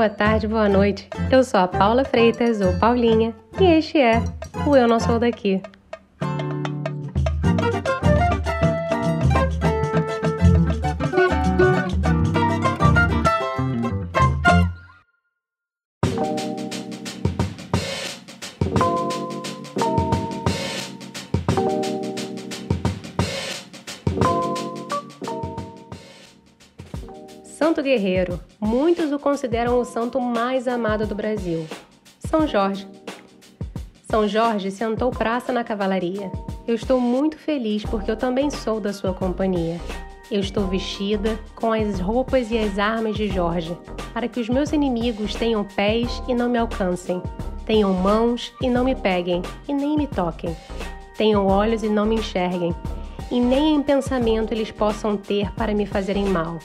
boa tarde, boa noite. Eu sou a Paula Freitas, ou Paulinha, e este é o Eu Não Sou Daqui. Santo Guerreiro. Muitos o consideram o santo mais amado do Brasil. São Jorge. São Jorge sentou praça na cavalaria. Eu estou muito feliz porque eu também sou da sua companhia. Eu estou vestida com as roupas e as armas de Jorge, para que os meus inimigos tenham pés e não me alcancem, tenham mãos e não me peguem e nem me toquem, tenham olhos e não me enxerguem, e nem em pensamento eles possam ter para me fazerem mal.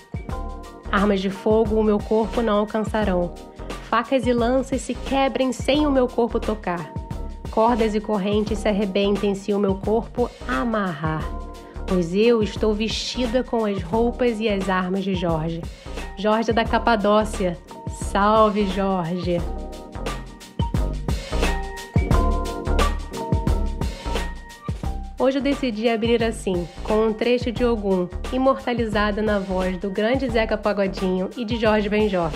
Armas de fogo o meu corpo não alcançarão. Facas e lanças se quebrem sem o meu corpo tocar. Cordas e correntes se arrebentem se o meu corpo amarrar. Pois eu estou vestida com as roupas e as armas de Jorge. Jorge da Capadócia. Salve, Jorge! Hoje eu decidi abrir assim, com um trecho de Ogum, imortalizado na voz do grande Zeca Pagodinho e de Jorge Benjor.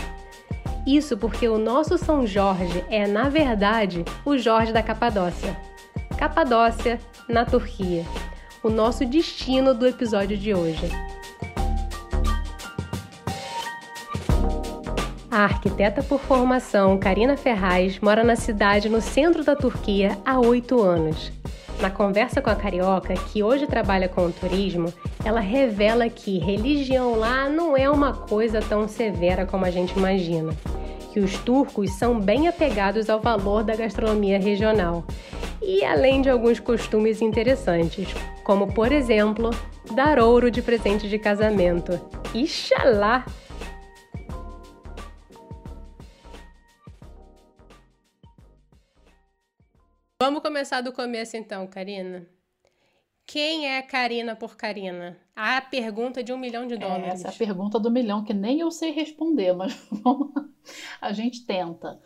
Isso porque o nosso São Jorge é, na verdade, o Jorge da Capadócia. Capadócia, na Turquia. O nosso destino do episódio de hoje. A arquiteta por formação Karina Ferraz mora na cidade no centro da Turquia há oito anos. Na conversa com a carioca, que hoje trabalha com o turismo, ela revela que religião lá não é uma coisa tão severa como a gente imagina. Que os turcos são bem apegados ao valor da gastronomia regional. E além de alguns costumes interessantes, como por exemplo, dar ouro de presente de casamento. Ixalá! Vamos começar do começo então, Karina. Quem é Karina por Karina? A pergunta de um milhão de dólares. É, essa é a pergunta do milhão, que nem eu sei responder, mas vamos, a gente tenta.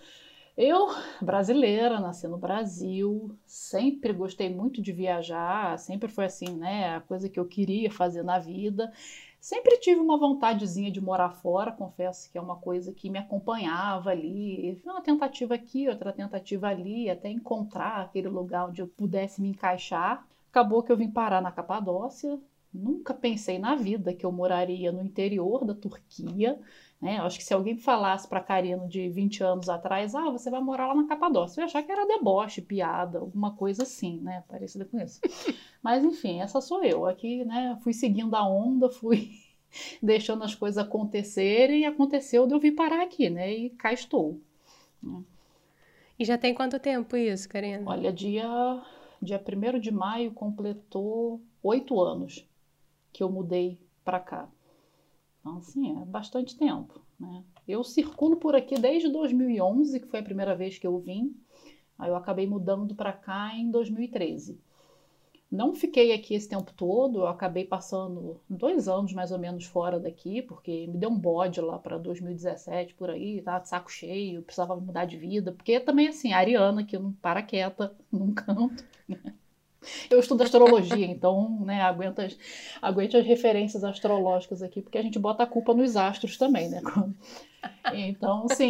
Eu, brasileira, nasci no Brasil, sempre gostei muito de viajar, sempre foi assim, né, a coisa que eu queria fazer na vida. Sempre tive uma vontadezinha de morar fora, confesso que é uma coisa que me acompanhava ali. Uma tentativa aqui, outra tentativa ali, até encontrar aquele lugar onde eu pudesse me encaixar. Acabou que eu vim parar na Capadócia. Nunca pensei na vida que eu moraria no interior da Turquia. Né? Acho que se alguém falasse para Karina de 20 anos atrás, ah, você vai morar lá na Capadócia, eu ia achar que era deboche, piada, alguma coisa assim, né? Parecida com isso. Mas enfim, essa sou eu. Aqui, né, fui seguindo a onda, fui deixando as coisas acontecerem e aconteceu de eu vir parar aqui, né? E cá estou. Né? E já tem quanto tempo isso, Karina? Olha, dia, dia 1 de maio completou oito anos que eu mudei para cá. Então, assim, é bastante tempo. Né? Eu circulo por aqui desde 2011, que foi a primeira vez que eu vim. Aí eu acabei mudando para cá em 2013. Não fiquei aqui esse tempo todo, eu acabei passando dois anos mais ou menos fora daqui, porque me deu um bode lá para 2017 por aí, tava de saco cheio, precisava mudar de vida, porque também assim, a Ariana que não para quieta num canto, né? Eu estudo astrologia, então, né, aguenta aguente as referências astrológicas aqui, porque a gente bota a culpa nos astros também, né? Então, assim,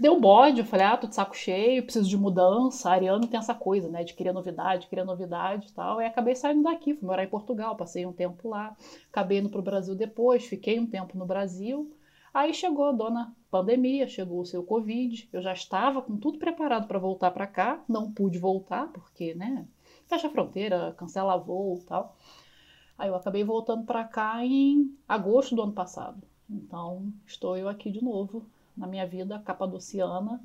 deu bode, eu falei, ah, tô de saco cheio, preciso de mudança. A Ariano tem essa coisa, né, de querer novidade, querer novidade e tal. E acabei saindo daqui, fui morar em Portugal, passei um tempo lá, acabei indo pro Brasil depois, fiquei um tempo no Brasil. Aí chegou a dona pandemia, chegou o seu Covid, eu já estava com tudo preparado para voltar para cá, não pude voltar, porque, né, fecha a fronteira, cancela voo e tal. Aí eu acabei voltando para cá em agosto do ano passado. Então, estou eu aqui de novo, na minha vida capadociana,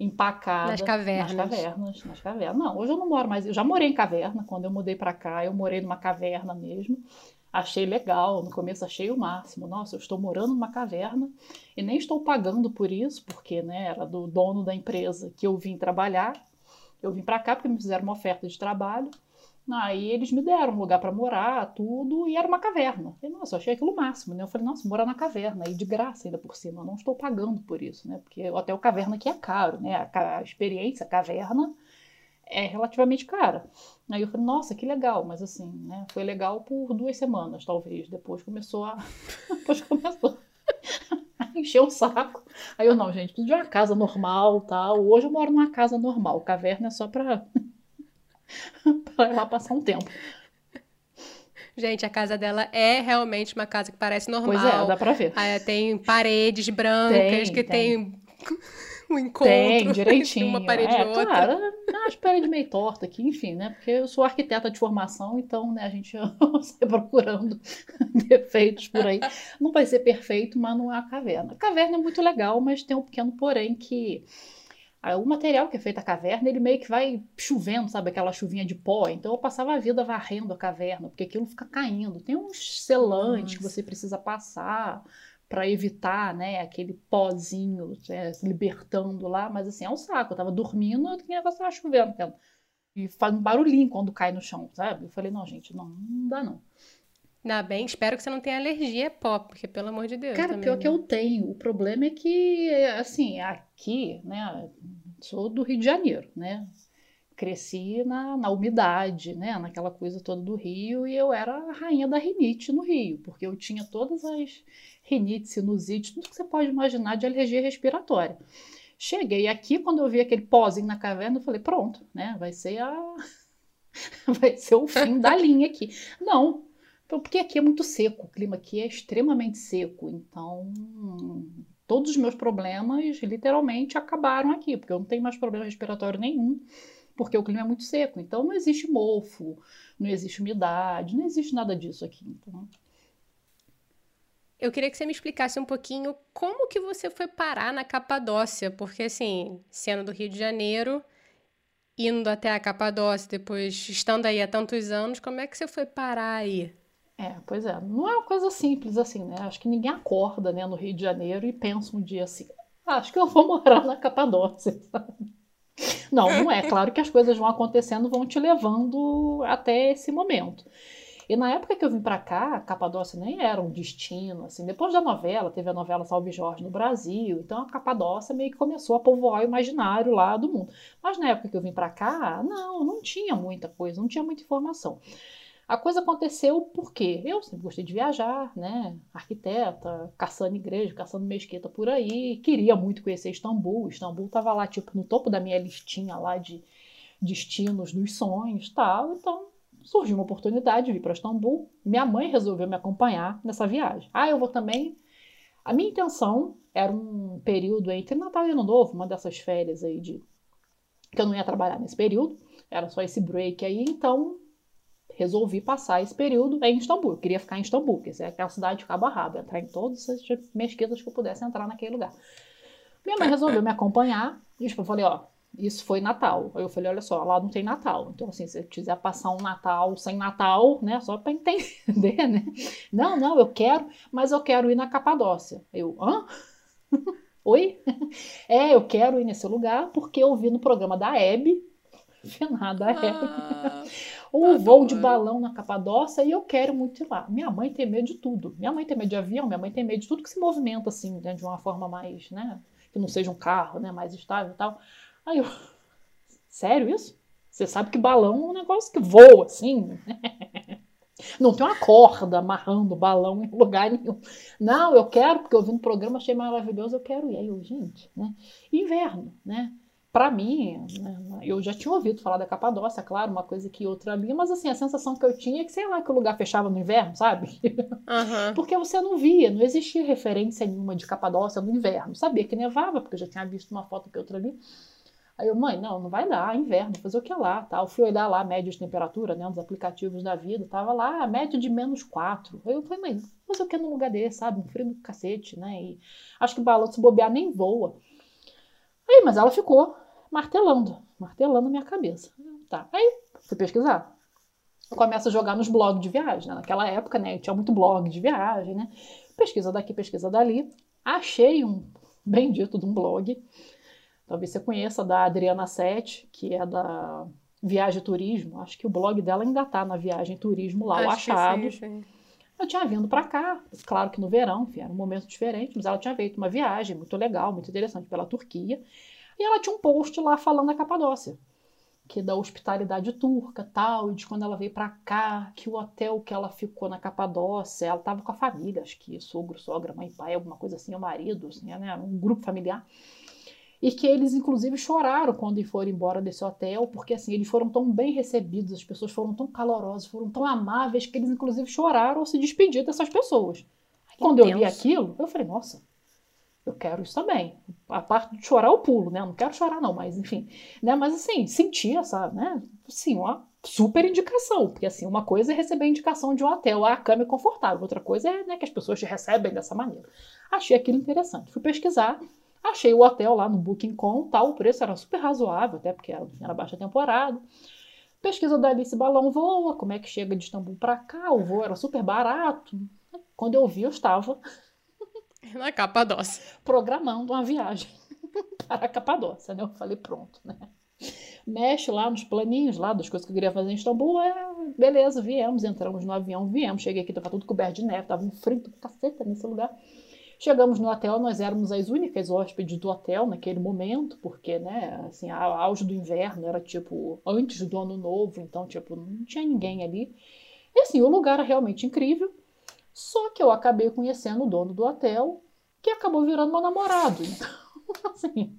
empacada. Nas cavernas. Nas cavernas, nas cavernas. Não, hoje eu não moro mais. Eu já morei em caverna. Quando eu mudei para cá, eu morei numa caverna mesmo. Achei legal, no começo achei o máximo. Nossa, eu estou morando numa caverna e nem estou pagando por isso, porque né, era do dono da empresa que eu vim trabalhar. Eu vim para cá porque me fizeram uma oferta de trabalho. Aí eles me deram um lugar para morar, tudo, e era uma caverna. Eu, nossa, eu achei aquilo máximo, né? Eu falei, nossa, morar na caverna, e de graça ainda por cima, eu não estou pagando por isso, né? Porque até o caverna aqui é caro, né? A, a experiência, a caverna, é relativamente cara. Aí eu falei, nossa, que legal, mas assim, né? Foi legal por duas semanas, talvez. Depois começou a. Depois começou a encher o saco. Aí eu, não, gente, preciso de uma casa normal tal. Hoje eu moro numa casa normal. Caverna é só pra. pra ir lá passar um tempo. Gente, a casa dela é realmente uma casa que parece normal. Pois é, dá pra ver. Tem paredes brancas Tem, que tem. tem um encontro Tem, direitinho. uma parede é, e outra. Claro, as paredes meio tortas aqui, enfim, né? Porque eu sou arquiteta de formação, então, né, a gente sai procurando defeitos por aí. Não vai ser perfeito, mas não é a caverna. A caverna é muito legal, mas tem um pequeno porém que ah, o material que é feito a caverna, ele meio que vai chovendo, sabe? Aquela chuvinha de pó. Então eu passava a vida varrendo a caverna, porque aquilo fica caindo. Tem uns selantes que Nossa. você precisa passar para evitar, né, aquele pozinho né, se libertando lá, mas assim, é um saco. Eu tava dormindo, o negócio tava chovendo. E faz um barulhinho quando cai no chão, sabe? Eu falei, não, gente, não, não dá não. Ainda bem, espero que você não tenha alergia a pó, porque pelo amor de Deus. Cara, também, pior né? que eu tenho. O problema é que, assim, aqui, né, sou do Rio de Janeiro, né? Cresci na, na umidade, né? Naquela coisa toda do Rio, e eu era a rainha da rinite no Rio, porque eu tinha todas as rinites, sinusites, tudo que você pode imaginar de alergia respiratória. Cheguei aqui, quando eu vi aquele pozinho na caverna, eu falei, pronto, né? Vai ser a. Vai ser o fim da linha aqui. Não, porque aqui é muito seco, o clima aqui é extremamente seco, então todos os meus problemas literalmente acabaram aqui, porque eu não tenho mais problema respiratório nenhum, porque o clima é muito seco. Então não existe mofo, não existe umidade, não existe nada disso aqui. Então, Eu queria que você me explicasse um pouquinho como que você foi parar na Capadócia, porque assim, sendo do Rio de Janeiro, indo até a Capadócia, depois estando aí há tantos anos, como é que você foi parar aí? é, pois é, não é uma coisa simples assim, né? Acho que ninguém acorda, né, no Rio de Janeiro e pensa um dia assim, "Ah, acho que eu vou morar na Capadócia, sabe? Não, não é. Claro que as coisas vão acontecendo, vão te levando até esse momento. E na época que eu vim pra cá, a Capadócia nem era um destino, assim. Depois da novela, teve a novela Salve Jorge no Brasil, então a Capadócia meio que começou a povoar o imaginário lá do mundo. Mas na época que eu vim pra cá, não, não tinha muita coisa, não tinha muita informação. A coisa aconteceu porque eu sempre gostei de viajar, né? Arquiteta, caçando igreja, caçando mesquita por aí, queria muito conhecer Istambul. Istambul estava lá, tipo, no topo da minha listinha lá de destinos dos sonhos tal. Então surgiu uma oportunidade de vir para Istambul. Minha mãe resolveu me acompanhar nessa viagem. Ah, eu vou também. A minha intenção era um período entre Natal e Ano Novo, uma dessas férias aí de que eu não ia trabalhar nesse período, era só esse break aí, então resolvi passar esse período em Istambul. Eu queria ficar em Istambul, essa é aquela cidade de cabo a rabo, entrar em todas as mesquitas que eu pudesse entrar naquele lugar. Minha mãe resolveu me acompanhar, e tipo, eu falei, ó, isso foi Natal. Aí eu falei, olha só, lá não tem Natal. Então, assim, se você quiser passar um Natal sem Natal, né, só pra entender, né? Não, não, eu quero, mas eu quero ir na Capadócia. Eu, hã? Oi? É, eu quero ir nesse lugar porque eu vi no programa da Hebe, finada Hebe, Ah, o voo de balão na Capadócia e eu quero muito ir lá. Minha mãe tem medo de tudo. Minha mãe tem medo de avião, minha mãe tem medo de tudo que se movimenta assim, né, de uma forma mais, né, que não seja um carro, né, mais estável e tal. Aí eu, sério isso? Você sabe que balão é um negócio que voa assim. Não tem uma corda amarrando o balão em lugar nenhum. Não, eu quero, porque eu vi no programa, achei maravilhoso, eu quero ir. Aí eu, gente, né? Inverno, né? Pra mim, né, eu já tinha ouvido falar da Capadócia, claro, uma coisa que outra ali, mas assim, a sensação que eu tinha é que, sei lá, que o lugar fechava no inverno, sabe? Aham. Porque você não via, não existia referência nenhuma de Capadócia no inverno. Sabia que nevava, porque eu já tinha visto uma foto que outra ali. Aí eu, mãe, não, não vai dar, inverno, fazer o que lá, tá? Eu fui olhar lá a média de temperatura, né, nos aplicativos da vida, tava lá a média de menos 4. Aí eu falei, mãe, fazer o que num lugar desse, sabe? Um frio do cacete, né? E acho que o balão se bobear nem voa. Aí, mas ela ficou martelando, martelando a minha cabeça. Tá, aí fui pesquisar. Começa a jogar nos blogs de viagem, né? Naquela época, né, tinha muito blog de viagem, né? Pesquisa daqui, pesquisa dali. Achei um bendito de um blog Talvez você conheça da Adriana Sete, que é da Viagem Turismo, acho que o blog dela ainda tá na Viagem Turismo lá, o Achados. Sim, sim. Eu tinha vindo para cá, claro que no verão, enfim, era um momento diferente, mas ela tinha feito uma viagem muito legal, muito interessante pela Turquia. E ela tinha um post lá falando da Capadócia, que da hospitalidade turca, tal, e de quando ela veio para cá, que o hotel que ela ficou na Capadócia, ela tava com a família, acho que sogro, sogra, mãe, pai, alguma coisa assim, o marido, assim, né, um grupo familiar e que eles inclusive choraram quando foram embora desse hotel, porque assim, eles foram tão bem recebidos, as pessoas foram tão calorosas, foram tão amáveis que eles inclusive choraram ao se despedir dessas pessoas. quando eu vi aquilo, eu falei, nossa, eu quero isso também. A parte de chorar eu pulo, né? Eu não quero chorar não, mas enfim, né? Mas assim, senti essa, né? Assim, uma super indicação, porque assim, uma coisa é receber indicação de um hotel, a cama é confortável, outra coisa é, né, que as pessoas te recebem dessa maneira. Achei aquilo interessante. Fui pesquisar, Achei o hotel lá no Booking.com, tal, o preço era super razoável, até porque era, era baixa temporada. Pesquisa da Alice Balão voa, como é que chega de Istambul para cá, o voo era super barato. Quando eu vi, eu estava na Capadócia, programando uma viagem para a Capadócia, né? Eu falei, pronto, né? Mexe lá nos planinhos lá das coisas que eu queria fazer em Istambul, é, beleza, viemos, entramos no avião, viemos, cheguei aqui, tava tudo coberto de neve, tava um frio do caceta nesse lugar. Chegamos no hotel, nós éramos as únicas hóspedes do hotel naquele momento, porque, né, assim, a auge do inverno era tipo antes do ano novo, então, tipo, não tinha ninguém ali. E assim, o lugar era realmente incrível. Só que eu acabei conhecendo o dono do hotel, que acabou virando meu namorado. Então, assim.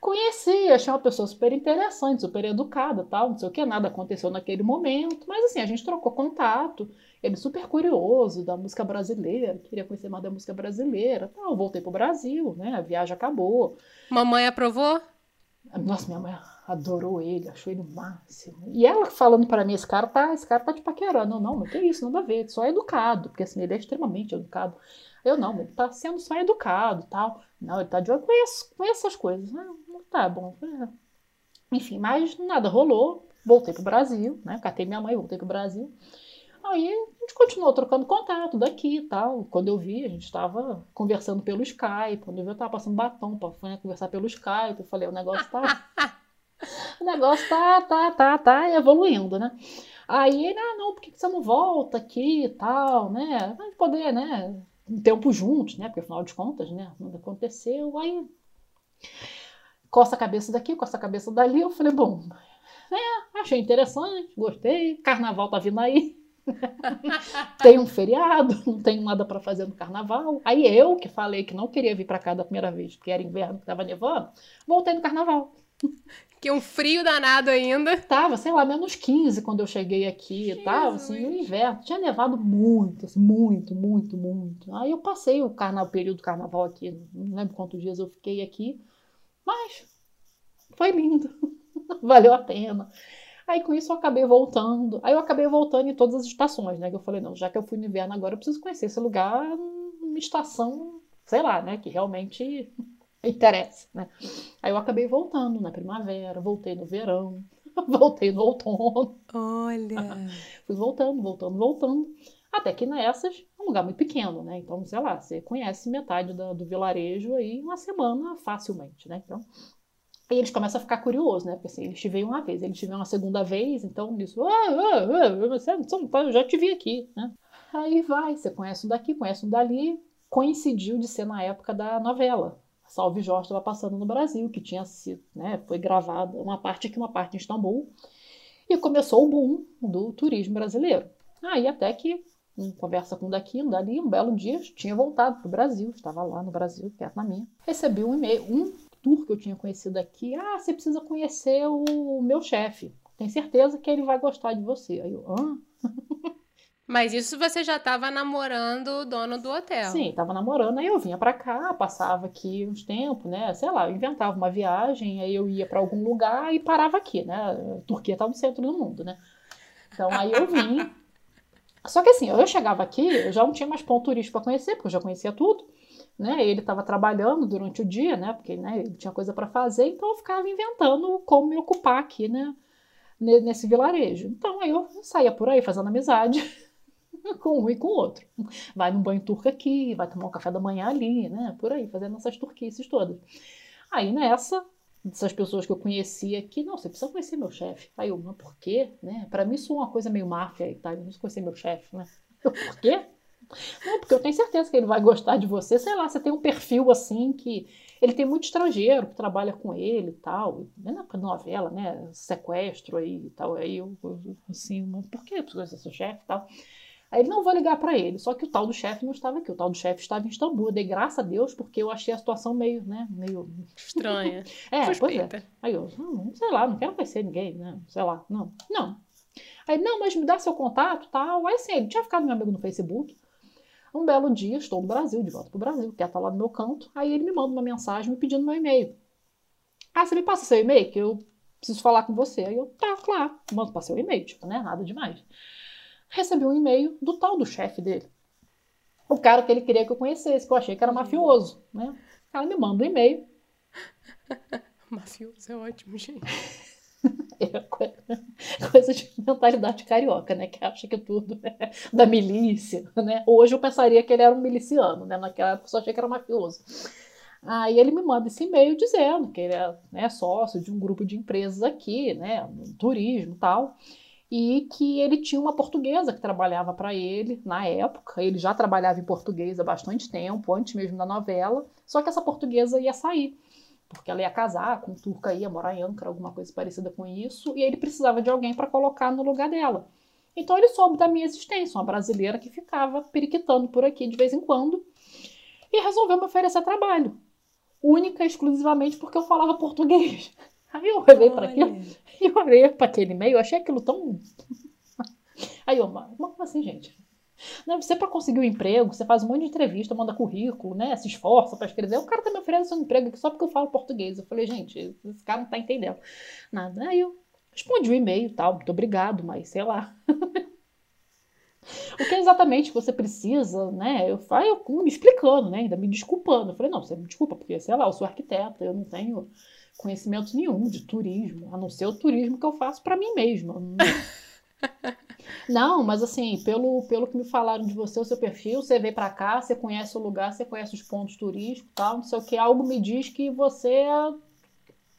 Conheci, achei uma pessoa super interessante, super educada, tal, não sei o que, nada aconteceu naquele momento, mas assim, a gente trocou contato. Ele super curioso da música brasileira, queria conhecer mais da música brasileira. Tal, voltei pro Brasil, né? A viagem acabou. Mamãe aprovou? Nossa, minha mãe adorou ele, achou ele o máximo. E ela falando para mim, esse cara tá, esse cara tá te paquerando. Não, não, que isso, nada a ver, só é educado, porque assim, ele é extremamente educado. Eu não, ele tá sendo só educado, tal. Não, ele tá de olho, conheço, conheço essas coisas. Ah, tá bom. É. Enfim, mas nada rolou. Voltei pro Brasil, né? Catei minha mãe, voltei pro Brasil. Aí a gente continuou trocando contato daqui e tal. Quando eu vi, a gente estava conversando pelo Skype. Quando eu vi, eu estava passando batom para conversar pelo Skype. Eu falei, o negócio tá. O negócio tá, tá, tá, tá evoluindo, né? Aí ele, ah, não, por que você não volta aqui e tal, né? Pra poder, né? Um tempo juntos, né? Porque afinal de contas, né? Nada aconteceu. Aí coça a cabeça daqui, coça a cabeça dali. Eu falei, bom, é, achei interessante, gostei. Carnaval tá vindo aí. tem um feriado, não tenho nada para fazer no carnaval. Aí eu, que falei que não queria vir para cá da primeira vez, porque era inverno, que tava nevando, voltei no carnaval. Que um frio danado ainda. Tava, sei lá, menos 15 quando eu cheguei aqui. Jesus. Tava, assim, no inverno. Tinha nevado muito, assim, muito, muito, muito. Aí eu passei o, carnaval, o período do carnaval aqui. Não lembro quantos dias eu fiquei aqui. Mas foi lindo. Valeu a pena. Aí com isso eu acabei voltando. Aí eu acabei voltando em todas as estações, né? Que eu falei, não, já que eu fui no inverno agora, eu preciso conhecer esse lugar, uma estação, sei lá, né? Que realmente interessa, né? Aí eu acabei voltando na primavera, voltei no verão, voltei no outono. Olha! Fui voltando, voltando, voltando. Até que nessas, é um lugar muito pequeno, né? Então, sei lá, você conhece metade do, do vilarejo aí uma semana facilmente, né? Então, e eles começam a ficar curiosos, né? Porque assim, eles te veem uma vez, eles te veem uma segunda vez, então eles, ah, ah, ah, você, eu já te vi aqui, né? Aí vai, você conhece um daqui, conhece um dali. Coincidiu de ser na época da novela. Salve Jorge estava passando no Brasil, que tinha sido, né? Foi gravada uma parte aqui, uma parte em Istambul. E começou o boom do turismo brasileiro. Aí até que, um conversa com um daqui, um dali, um belo dia, tinha voltado para o Brasil, estava lá no Brasil, perto na minha. Recebi um e-mail, um tour que eu tinha conhecido aqui. Ah, você precisa conhecer o meu chefe. Tem certeza que ele vai gostar de você. Aí eu, hã? Mas isso você já estava namorando o dono do hotel? Sim, estava namorando. Aí eu vinha para cá, passava aqui uns tempos, né? Sei lá, eu inventava uma viagem, aí eu ia para algum lugar e parava aqui, né? A Turquia tá no centro do mundo, né? Então aí eu vim. Só que assim, eu chegava aqui, eu já não tinha mais ponto turístico para conhecer, porque eu já conhecia tudo né? Ele estava trabalhando durante o dia, né? Porque né, ele tinha coisa para fazer, então eu ficava inventando como me ocupar aqui, né? Nesse vilarejo. Então aí eu saía por aí fazendo amizade com um e com o outro. Vai num banho turco aqui, vai tomar um café da manhã ali, né? Por aí, fazendo essas turquices todas. Aí nessa, dessas pessoas que eu conhecia que, não, você precisa conhecer meu chefe. Aí eu, mas por quê? Né? Para mim isso é uma coisa meio máfia e tal, eu preciso conhecer meu chefe, né? Eu, por quê? Não, porque eu tenho certeza que ele vai gostar de você. Sei lá, você tem um perfil assim que. Ele tem muito estrangeiro que trabalha com ele e tal. Né, na novela, né? Sequestro aí e tal. Aí eu, assim, mas por que você conhece seu chefe e tal? Aí ele não vou ligar para ele. Só que o tal do chefe não estava aqui. O tal do chefe estava em Istambul. Eu dei graças a Deus porque eu achei a situação meio, né? Meio. Estranha. é, Suspeita. pois é. Aí eu, não, sei lá, não quero conhecer ninguém, né? Sei lá. Não. Não. Aí, não, mas me dá seu contato tal. Aí sim, ele tinha ficado meu amigo no Facebook. Um belo dia, estou no Brasil, de volta para o Brasil, quer estar tá lá no meu canto. Aí ele me manda uma mensagem me pedindo meu e-mail. Ah, você me passa seu e-mail? Que eu preciso falar com você. Aí eu, tá, claro, mando para seu e-mail, tipo, né? Nada demais. Recebi um e-mail do tal do chefe dele. O cara que ele queria que eu conhecesse, que eu achei que era mafioso, né? O cara me manda um e-mail. mafioso é ótimo, gente. É coisa de mentalidade carioca, né? Que acha que tudo é da milícia, né? Hoje eu pensaria que ele era um miliciano, né? Naquela época eu só achei que era mafioso. Aí ele me manda esse e-mail dizendo que ele é né, sócio de um grupo de empresas aqui, né? Turismo e tal. E que ele tinha uma portuguesa que trabalhava para ele na época. Ele já trabalhava em português há bastante tempo, antes mesmo da novela. Só que essa portuguesa ia sair porque ela ia casar com um turca, ia morar em Ankara, alguma coisa parecida com isso, e ele precisava de alguém para colocar no lugar dela. Então ele soube da minha existência, uma brasileira que ficava periquitando por aqui de vez em quando, e resolveu me oferecer trabalho, única e exclusivamente porque eu falava português. Aí eu olhei para aquilo, e eu olhei para aquele e-mail, achei aquilo tão. Aí eu, mas como assim, gente? Né? Você, para conseguir um emprego, você faz um monte de entrevista, manda currículo, né? Se esforça para escrever. O cara tá me oferecendo um emprego aqui só porque eu falo português. Eu falei, gente, esse cara não tá entendendo nada. Aí eu respondi o e-mail e tal, muito obrigado, mas sei lá. o que é exatamente você precisa, né? Eu falei, eu me explicando, né? Ainda me desculpando. Eu falei, não, você me desculpa, porque, sei lá, eu sou arquiteta, eu não tenho conhecimento nenhum de turismo, a não ser o turismo que eu faço para mim mesma. Não, mas assim, pelo, pelo que me falaram de você, o seu perfil, você veio para cá, você conhece o lugar, você conhece os pontos turísticos tal, não sei o que, algo me diz que você é.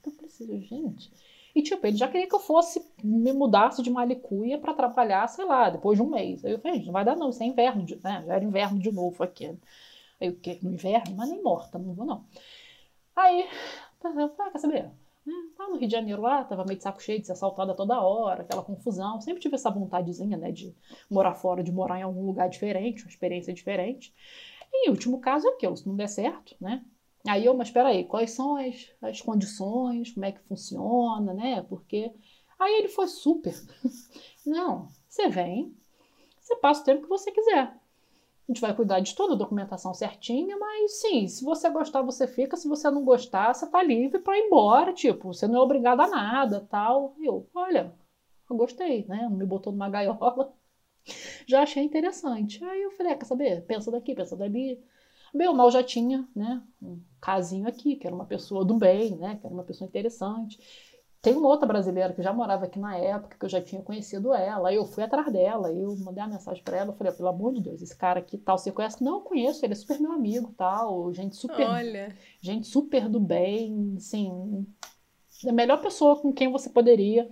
Eu preciso, gente. E tipo, ele já queria que eu fosse, me mudasse de Malicuia para trabalhar, sei lá, depois de um mês. Aí eu falei, não vai dar não, isso é inverno, de, né? Já era inverno de novo aqui. Aí o? No inverno? Mas nem morta, não vou não. Aí, ah, quer saber? Né? Tá no Rio de Janeiro lá, tava meio de saco cheio de ser assaltada toda hora, aquela confusão. Sempre tive essa vontadezinha, né, de morar fora, de morar em algum lugar diferente, uma experiência diferente. E o último caso é aquilo, se não der certo, né? Aí eu, mas espera aí, quais são as, as condições, como é que funciona, né? Porque aí ele foi super. Não, você vem, você passa o tempo que você quiser. A gente vai cuidar de toda a documentação certinha, mas sim, se você gostar, você fica. Se você não gostar, você tá livre para ir embora. Tipo, você não é obrigado a nada, tal. Eu, olha, eu gostei, né? Me botou numa gaiola. Já achei interessante. Aí eu falei, ah, quer saber? Pensa daqui, pensa dali. Bem ou mal já tinha, né? Um casinho aqui, que era uma pessoa do bem, né? Que era uma pessoa interessante. Tem uma outra brasileira que já morava aqui na época, que eu já tinha conhecido ela, aí eu fui atrás dela, eu mandei uma mensagem para ela, eu falei, pelo amor de Deus, esse cara aqui tal, você conhece? Não, eu conheço, ele é super meu amigo, tal, gente super, Olha. gente super do bem, assim, a melhor pessoa com quem você poderia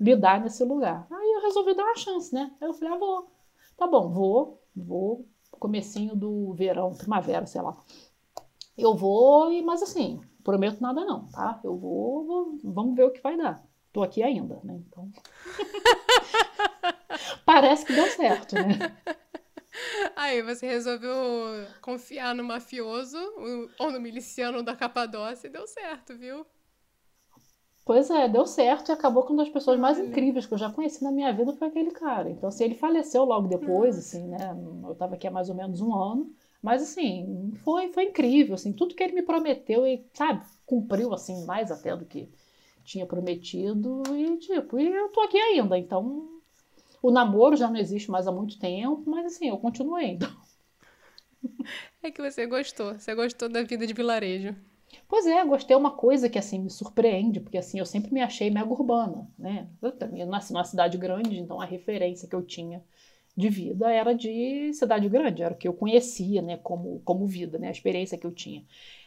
lidar nesse lugar. Aí eu resolvi dar uma chance, né? Aí eu falei, ah, vou, tá bom, vou, vou, comecinho do verão, primavera, sei lá. Eu vou, mas assim, prometo nada não, tá? Eu vou, vou, vamos ver o que vai dar. Tô aqui ainda, né? Então. Parece que deu certo, né? Aí você resolveu confiar no mafioso ou no miliciano da Capadócia e deu certo, viu? Pois é, deu certo e acabou com uma das pessoas mais incríveis que eu já conheci na minha vida foi aquele cara. Então, assim, ele faleceu logo depois, assim, né? Eu tava aqui há mais ou menos um ano. Mas assim, foi, foi incrível, assim, tudo que ele me prometeu e, sabe, cumpriu assim mais até do que tinha prometido e tipo, e eu tô aqui ainda, então o namoro já não existe mais há muito tempo, mas assim, eu continuo ainda. É que você gostou, você gostou da vida de vilarejo. Pois é, gostei uma coisa que assim me surpreende, porque assim eu sempre me achei mega urbana, né? Eu também nasci numa cidade grande, então a referência que eu tinha de vida era de cidade grande, era o que eu conhecia, né, como, como vida, né, a experiência que eu tinha.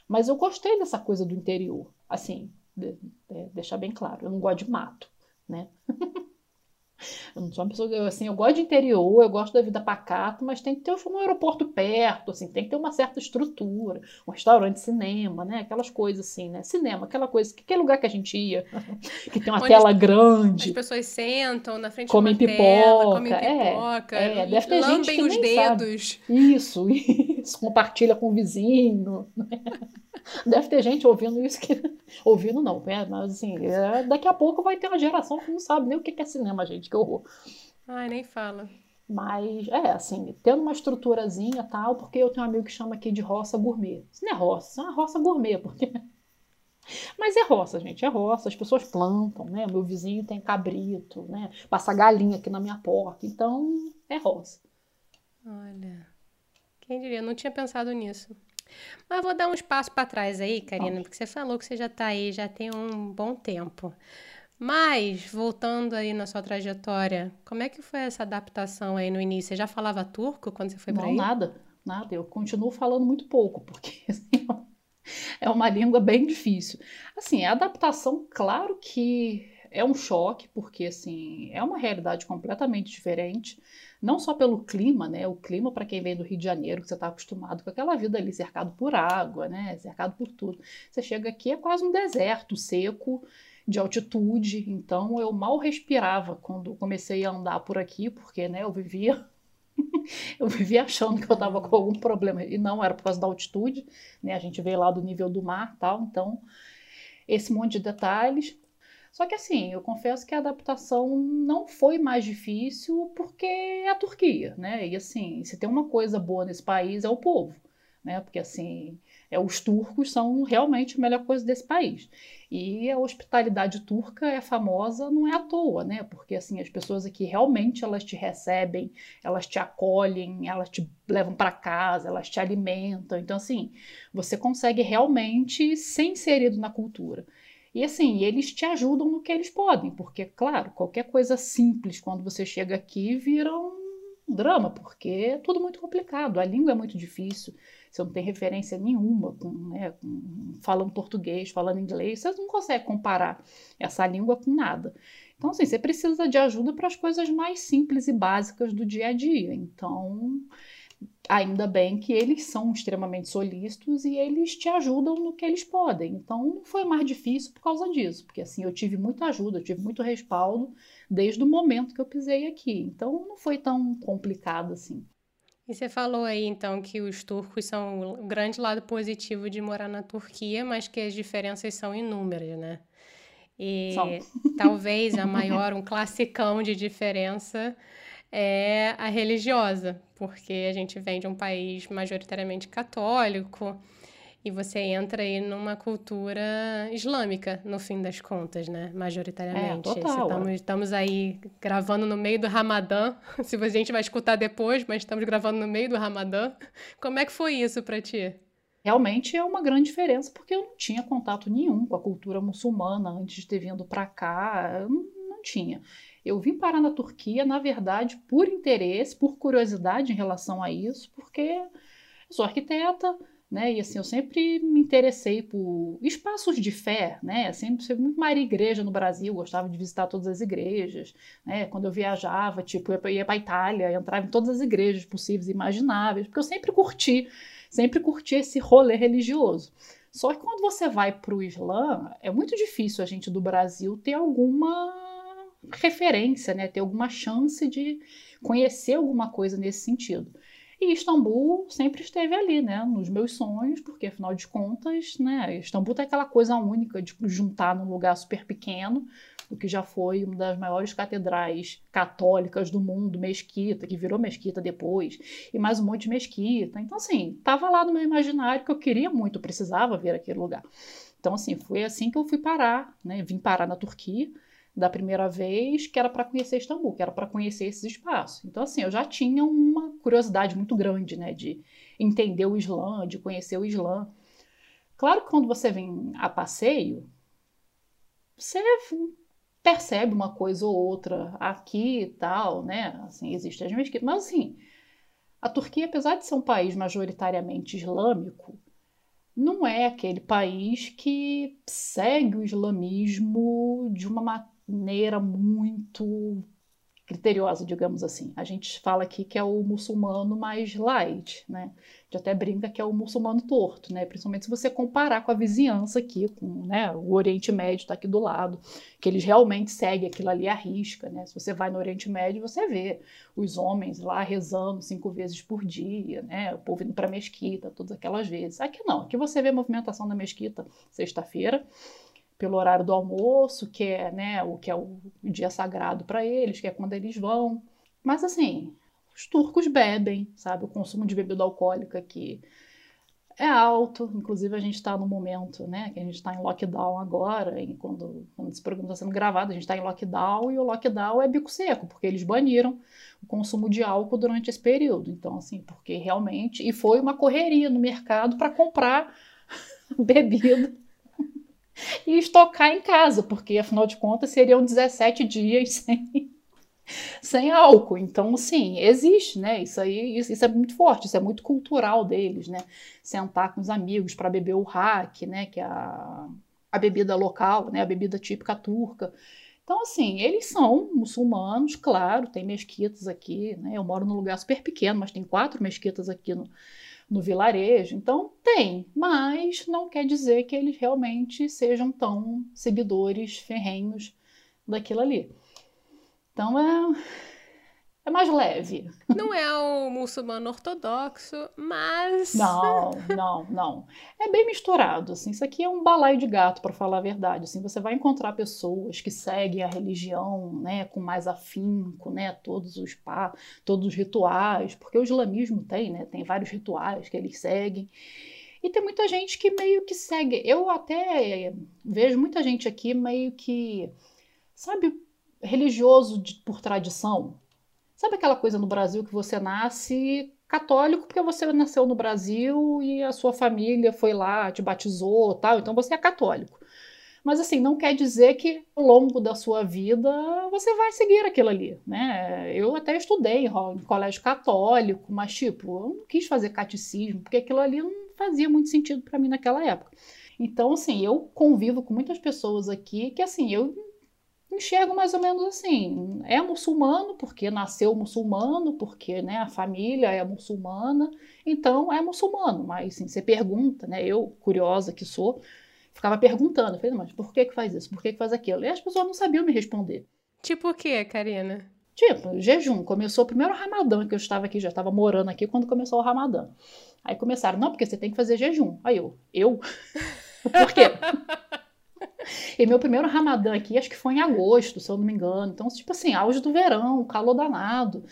Mas eu gostei dessa coisa do interior, assim, de, de, deixar bem claro, eu não gosto de mato, né? Eu não sou uma pessoa, eu, assim, eu gosto de interior, eu gosto da vida pacata, mas tem que ter um aeroporto perto, assim, tem que ter uma certa estrutura, um restaurante, cinema, né? Aquelas coisas assim, né? Cinema, aquela coisa, que lugar que a gente ia, que tem uma Onde tela grande. As pessoas sentam na frente comem de uma pipoca, tela, comem pipoca, é, é, deve ter gente que os dedos. Sabe. Isso, isso, compartilha com o vizinho. Né? Deve ter gente ouvindo isso que. ouvindo não, né? mas assim, é, daqui a pouco vai ter uma geração que não sabe nem o que é cinema, gente, que horror. Ai, nem fala. Mas é assim, tendo uma estruturazinha tal, porque eu tenho um amigo que chama aqui de roça gourmet. Isso não é roça, isso é uma roça gourmet, porque. Mas é roça, gente, é roça, as pessoas plantam, né? Meu vizinho tem cabrito, né? Passa galinha aqui na minha porta, então é roça. Olha, quem diria, não tinha pensado nisso. Mas vou dar um espaço para trás aí, Karina, porque você falou que você já está aí, já tem um bom tempo. Mas, voltando aí na sua trajetória, como é que foi essa adaptação aí no início? Você já falava turco quando você foi para aí? Não, nada, nada. Eu continuo falando muito pouco, porque assim, é uma língua bem difícil. Assim, a adaptação, claro que é um choque, porque assim, é uma realidade completamente diferente, não só pelo clima, né? O clima para quem vem do Rio de Janeiro, que você está acostumado com aquela vida ali cercado por água, né? Cercado por tudo. Você chega aqui é quase um deserto seco de altitude, então eu mal respirava quando comecei a andar por aqui, porque, né, eu vivia eu vivia achando que eu estava com algum problema e não era por causa da altitude, né? A gente veio lá do nível do mar, tal, então esse monte de detalhes só que assim, eu confesso que a adaptação não foi mais difícil porque é a Turquia, né? E assim, se tem uma coisa boa nesse país é o povo, né? Porque assim, é, os turcos são realmente a melhor coisa desse país. E a hospitalidade turca é famosa, não é à toa, né? Porque assim, as pessoas aqui realmente elas te recebem, elas te acolhem, elas te levam para casa, elas te alimentam. Então assim, você consegue realmente ser inserido na cultura. E assim, eles te ajudam no que eles podem, porque, claro, qualquer coisa simples quando você chega aqui vira um drama, porque é tudo muito complicado, a língua é muito difícil, você não tem referência nenhuma, com, né, com, falando português, falando inglês, você não consegue comparar essa língua com nada. Então, assim, você precisa de ajuda para as coisas mais simples e básicas do dia a dia. Então, ainda bem que eles são extremamente solícitos e eles te ajudam no que eles podem. Então não foi mais difícil por causa disso, porque assim eu tive muita ajuda, eu tive muito respaldo desde o momento que eu pisei aqui. Então não foi tão complicado assim. E você falou aí então que os turcos são o grande lado positivo de morar na Turquia, mas que as diferenças são inúmeras, né? E talvez a maior, um classicão de diferença é a religiosa, porque a gente vem de um país majoritariamente católico e você entra aí numa cultura islâmica, no fim das contas, né? Majoritariamente. É, estamos, estamos aí gravando no meio do Ramadã. Se a gente vai escutar depois, mas estamos gravando no meio do Ramadã. Como é que foi isso para ti? Realmente é uma grande diferença, porque eu não tinha contato nenhum com a cultura muçulmana antes de ter vindo para cá. Eu não tinha. Eu vim parar na Turquia, na verdade, por interesse, por curiosidade em relação a isso, porque eu sou arquiteta, né? E assim, eu sempre me interessei por espaços de fé, né? Sempre fui muito mais igreja no Brasil, gostava de visitar todas as igrejas, né? Quando eu viajava, tipo, eu ia para Itália, entrava em todas as igrejas possíveis e imagináveis, porque eu sempre curti, sempre curti esse rolê religioso. Só que quando você vai para o Islã, é muito difícil a gente do Brasil ter alguma referência, né, ter alguma chance de conhecer alguma coisa nesse sentido. E Istambul sempre esteve ali, né, nos meus sonhos, porque afinal de contas, né, Istambul tem aquela coisa única de juntar num lugar super pequeno, o que já foi uma das maiores catedrais católicas do mundo, mesquita, que virou mesquita depois, e mais um monte de mesquita. Então, assim, estava lá no meu imaginário que eu queria muito, precisava ver aquele lugar. Então, assim, foi assim que eu fui parar, né, vim parar na Turquia, da primeira vez, que era para conhecer Istambul, que era para conhecer esses espaços. Então, assim, eu já tinha uma curiosidade muito grande, né, de entender o Islã, de conhecer o Islã. Claro que quando você vem a passeio, você percebe uma coisa ou outra aqui e tal, né? Assim, existem as mesquitas, mas assim, a Turquia, apesar de ser um país majoritariamente islâmico, não é aquele país que segue o islamismo de uma maneira muito criteriosa, digamos assim. A gente fala aqui que é o muçulmano mais light, né? A gente até brinca que é o muçulmano torto, né? Principalmente se você comparar com a vizinhança aqui, com né, o Oriente Médio está aqui do lado, que eles realmente seguem aquilo ali à risca, né? Se você vai no Oriente Médio, você vê os homens lá rezando cinco vezes por dia, né? O povo indo para a mesquita, todas aquelas vezes. Aqui não, aqui você vê a movimentação da mesquita sexta-feira, pelo horário do almoço, que é, né, o que é o dia sagrado para eles, que é quando eles vão. Mas assim, os turcos bebem, sabe? O consumo de bebida alcoólica aqui é alto. Inclusive a gente está no momento, né, que a gente está em lockdown agora, e quando, quando esse programa está sendo gravado, a gente está em lockdown e o lockdown é bico seco, porque eles baniram o consumo de álcool durante esse período. Então, assim, porque realmente. E foi uma correria no mercado para comprar bebida e estocar em casa, porque afinal de contas seriam 17 dias sem, sem álcool. Então, sim, existe, né? Isso aí, isso, isso, é muito forte, isso é muito cultural deles, né? Sentar com os amigos para beber o hack, né? Que é a, a bebida local, né? A bebida típica turca. Então, assim, eles são muçulmanos, claro, tem mesquitas aqui, né? Eu moro num lugar super pequeno, mas tem quatro mesquitas aqui no, no vilarejo. Então, tem, mas não quer dizer que eles realmente sejam tão seguidores ferrenhos daquilo ali. Então, é, é mais leve. Não é o muçulmano ortodoxo, mas. Não, não, não. É bem misturado. Assim, isso aqui é um balaio de gato, para falar a verdade. Assim, você vai encontrar pessoas que seguem a religião né, com mais afinco, né, todos os pá, todos os rituais, porque o islamismo tem, né, tem vários rituais que eles seguem. E tem muita gente que meio que segue. Eu até vejo muita gente aqui meio que, sabe, religioso de, por tradição Sabe aquela coisa no Brasil que você nasce católico porque você nasceu no Brasil e a sua família foi lá, te batizou, tal, então você é católico. Mas assim, não quer dizer que ao longo da sua vida você vai seguir aquilo ali, né? Eu até estudei em colégio católico, mas tipo, eu não quis fazer catecismo, porque aquilo ali não fazia muito sentido para mim naquela época. Então, assim, eu convivo com muitas pessoas aqui que assim, eu enxergo mais ou menos assim. É muçulmano porque nasceu muçulmano, porque né, a família é muçulmana, então é muçulmano. Mas assim, você pergunta, né? Eu, curiosa que sou, ficava perguntando, falei, mas por que, que faz isso? Por que, que faz aquilo? E as pessoas não sabiam me responder. Tipo o quê, Karina? Tipo, jejum. Começou o primeiro Ramadã que eu estava aqui, já estava morando aqui quando começou o Ramadã. Aí começaram, não, porque você tem que fazer jejum. Aí eu, eu? por quê? E meu primeiro Ramadã aqui, acho que foi em agosto, se eu não me engano. Então, tipo assim, auge do verão, calor danado.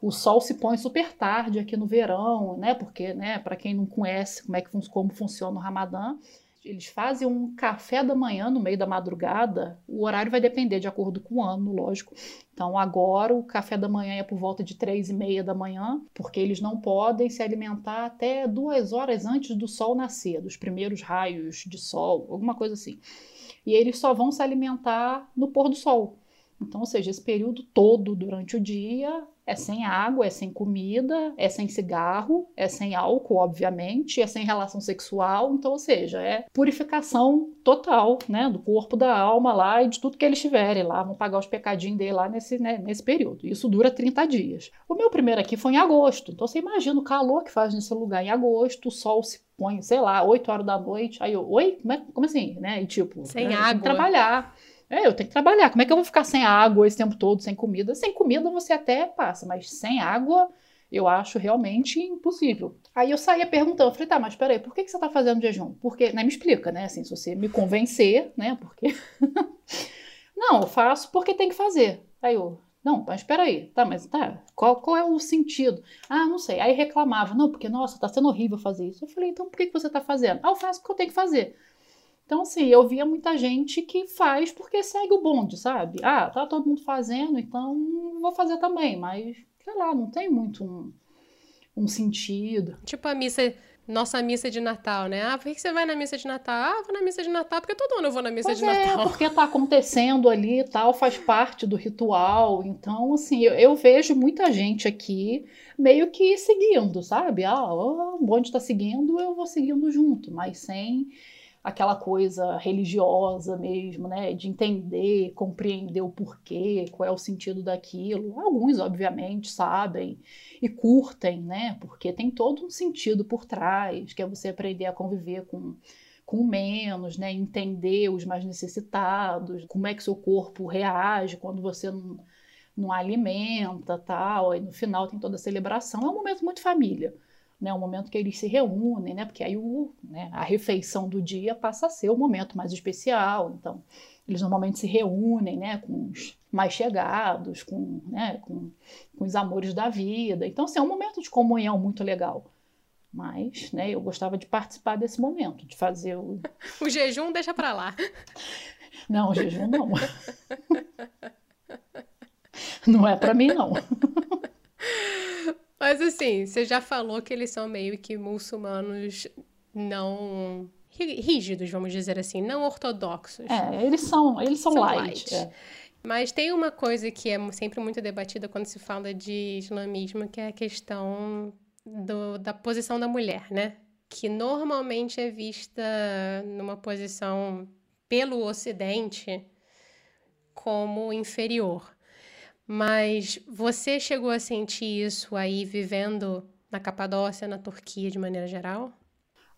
O sol se põe super tarde aqui no verão, né? Porque, né, para quem não conhece como é que como funciona o Ramadã, eles fazem um café da manhã no meio da madrugada. O horário vai depender de acordo com o ano, lógico. Então agora o café da manhã é por volta de três e meia da manhã, porque eles não podem se alimentar até duas horas antes do sol nascer, dos primeiros raios de sol, alguma coisa assim e eles só vão se alimentar no pôr do sol. Então, ou seja, esse período todo durante o dia é sem água, é sem comida, é sem cigarro, é sem álcool, obviamente, é sem relação sexual. Então, ou seja, é purificação total, né, do corpo, da alma lá e de tudo que eles tiverem lá. Vão pagar os pecadinhos dele lá nesse, né, nesse período. Isso dura 30 dias. O meu primeiro aqui foi em agosto. Então, você imagina o calor que faz nesse lugar em agosto, o sol se põe, sei lá, 8 horas da noite. Aí eu, oi? Como, é, como assim? Né? E tipo, sem né, água. trabalhar. É, eu tenho que trabalhar. Como é que eu vou ficar sem água esse tempo todo, sem comida? Sem comida você até passa, mas sem água eu acho realmente impossível. Aí eu saía perguntando, eu falei, tá, mas peraí, por que, que você tá fazendo jejum? Porque, né, me explica, né, assim, se você me convencer, né, porque... não, eu faço porque tem que fazer. Aí eu, não, mas peraí, tá, mas tá, qual, qual é o sentido? Ah, não sei. Aí reclamava, não, porque, nossa, tá sendo horrível fazer isso. Eu falei, então por que, que você tá fazendo? Ah, eu faço porque eu tenho que fazer. Então, assim, eu via muita gente que faz porque segue o bonde, sabe? Ah, tá todo mundo fazendo, então vou fazer também, mas, sei lá, não tem muito um, um sentido. Tipo a missa nossa missa de Natal, né? Ah, por que você vai na missa de Natal? Ah, vou na missa de Natal porque todo ano eu vou na missa pois de é, Natal. porque tá acontecendo ali e tal, faz parte do ritual. Então, assim, eu, eu, vejo muita gente aqui meio que seguindo, sabe? Ah, o bonde tá seguindo, eu vou seguindo junto, mas sem aquela coisa religiosa mesmo, né? De entender, compreender o porquê, qual é o sentido daquilo. Alguns, obviamente, sabem e curtem, né? Porque tem todo um sentido por trás, que é você aprender a conviver com com menos, né? Entender os mais necessitados, como é que seu corpo reage quando você não, não alimenta, tal. E no final tem toda a celebração. É um momento muito família né, um momento que eles se reúnem, né, porque aí o, né, a refeição do dia passa a ser o momento mais especial. Então, eles normalmente se reúnem né, com os mais chegados, com, né, com, com os amores da vida. Então, assim, é um momento de comunhão muito legal. Mas, né, eu gostava de participar desse momento, de fazer o. o jejum deixa para lá. Não, o jejum não. não é para mim, não. Mas assim, você já falou que eles são meio que muçulmanos não rígidos, vamos dizer assim, não ortodoxos. É, eles são, eles são, são light. light. É. Mas tem uma coisa que é sempre muito debatida quando se fala de islamismo, que é a questão do, da posição da mulher, né? Que normalmente é vista numa posição pelo Ocidente como inferior. Mas você chegou a sentir isso aí vivendo na Capadócia, na Turquia de maneira geral?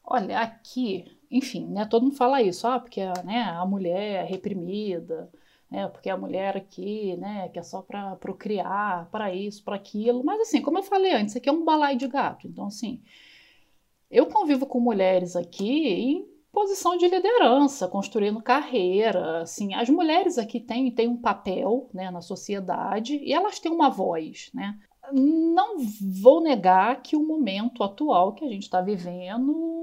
Olha, aqui, enfim, né, todo mundo fala isso, ah, porque né, a mulher é reprimida, né, porque a mulher aqui, né, que é só para procriar, para isso, para aquilo. Mas assim, como eu falei antes, aqui é um balai de gato. Então, assim, eu convivo com mulheres aqui e posição de liderança, construindo carreira. Assim, as mulheres aqui têm, têm um papel né, na sociedade e elas têm uma voz. Né? Não vou negar que o momento atual que a gente está vivendo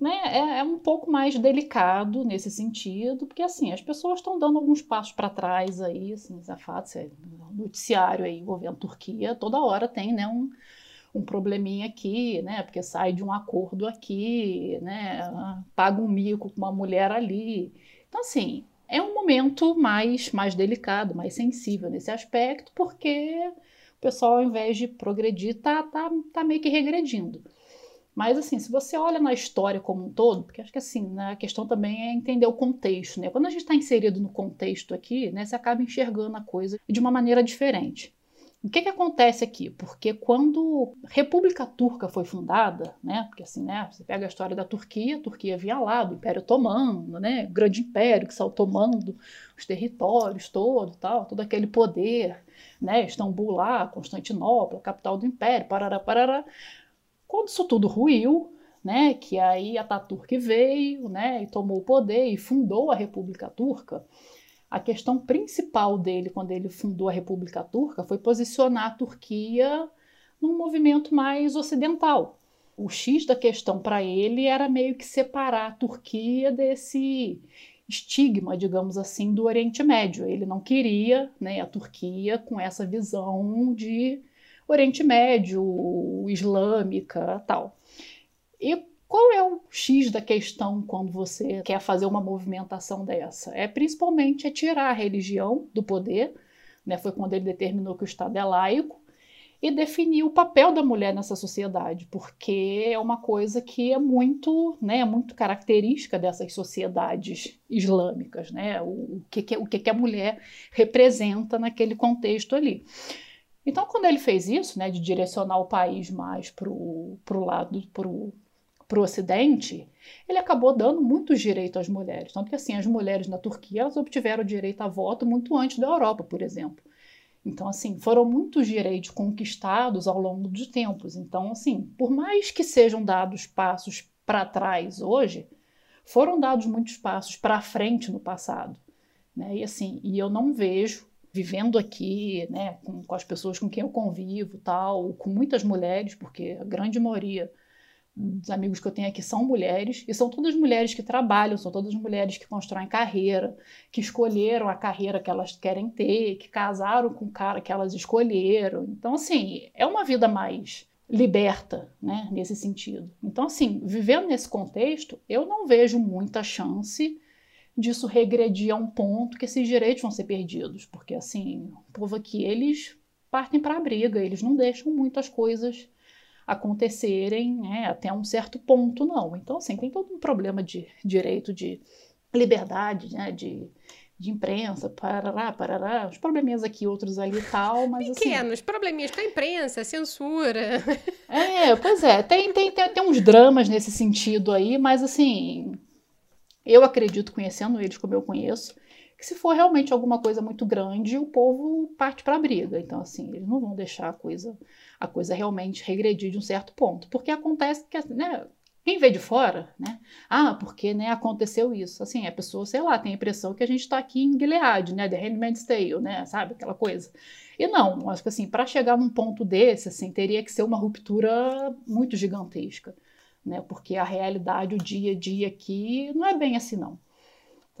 né, é, é, um pouco mais delicado nesse sentido, porque assim, as pessoas estão dando alguns passos para trás aí, assim, Zafat, é noticiário aí envolvendo Turquia, toda hora tem né, um, um probleminha aqui, né? Porque sai de um acordo aqui, né? Paga um mico com uma mulher ali. Então, assim, é um momento mais, mais delicado, mais sensível nesse aspecto, porque o pessoal, ao invés de progredir, tá, tá, tá meio que regredindo. Mas, assim, se você olha na história como um todo, porque acho que, assim, né, a questão também é entender o contexto, né? Quando a gente está inserido no contexto aqui, né, você acaba enxergando a coisa de uma maneira diferente. O que, que acontece aqui? Porque quando a República Turca foi fundada, né? Porque assim, né? Você pega a história da Turquia, a Turquia vinha lá do Império Otomano, né? Grande império que saiu tomando os territórios todo, tal, todo aquele poder, né? Istambul lá, Constantinopla, capital do Império, parará, parará. Quando isso tudo ruiu, né? Que aí Ataturk veio, né? E tomou o poder e fundou a República Turca a questão principal dele, quando ele fundou a República Turca, foi posicionar a Turquia num movimento mais ocidental. O X da questão para ele era meio que separar a Turquia desse estigma, digamos assim, do Oriente Médio. Ele não queria né, a Turquia com essa visão de Oriente Médio, islâmica tal. E qual é o X da questão quando você quer fazer uma movimentação dessa? É principalmente é tirar a religião do poder, né? Foi quando ele determinou que o Estado é laico e definir o papel da mulher nessa sociedade, porque é uma coisa que é muito, né, muito característica dessas sociedades islâmicas, né? O, que, que, o que, que a mulher representa naquele contexto ali. Então, quando ele fez isso, né, de direcionar o país mais para o lado, pro, para o Ocidente, ele acabou dando muitos direitos às mulheres. Tanto que assim, as mulheres na Turquia elas obtiveram direito a voto muito antes da Europa, por exemplo. Então, assim, foram muitos direitos conquistados ao longo dos tempos. Então, assim, por mais que sejam dados passos para trás hoje, foram dados muitos passos para frente no passado. Né? E assim, e eu não vejo vivendo aqui, né, com, com, as pessoas com quem eu convivo, tal, com muitas mulheres, porque a grande maioria dos amigos que eu tenho aqui são mulheres, e são todas mulheres que trabalham, são todas mulheres que constroem carreira, que escolheram a carreira que elas querem ter, que casaram com o cara que elas escolheram. Então, assim, é uma vida mais liberta, né, nesse sentido. Então, assim, vivendo nesse contexto, eu não vejo muita chance disso regredir a um ponto que esses direitos vão ser perdidos, porque, assim, o povo aqui, eles partem para a briga, eles não deixam muitas coisas acontecerem né, até um certo ponto, não. Então, assim, tem todo um problema de direito de liberdade, né, de de imprensa, parará, parará, uns probleminhas aqui, outros ali e tal, mas assim Pequenos, assim, probleminhas com a imprensa, censura. É, pois é, tem, tem, tem, tem uns dramas nesse sentido aí, mas assim, eu acredito, conhecendo eles como eu conheço, que se for realmente alguma coisa muito grande, o povo parte para a briga. Então, assim, eles não vão deixar a coisa, a coisa realmente regredir de um certo ponto. Porque acontece que, né, quem vê de fora, né? Ah, porque né, aconteceu isso. Assim, a pessoa, sei lá, tem a impressão que a gente está aqui em Gilead, né? The Handmaid's Tale, né? Sabe? Aquela coisa. E não, acho que assim, para chegar num ponto desse, assim, teria que ser uma ruptura muito gigantesca, né? Porque a realidade, o dia a dia aqui, não é bem assim, não.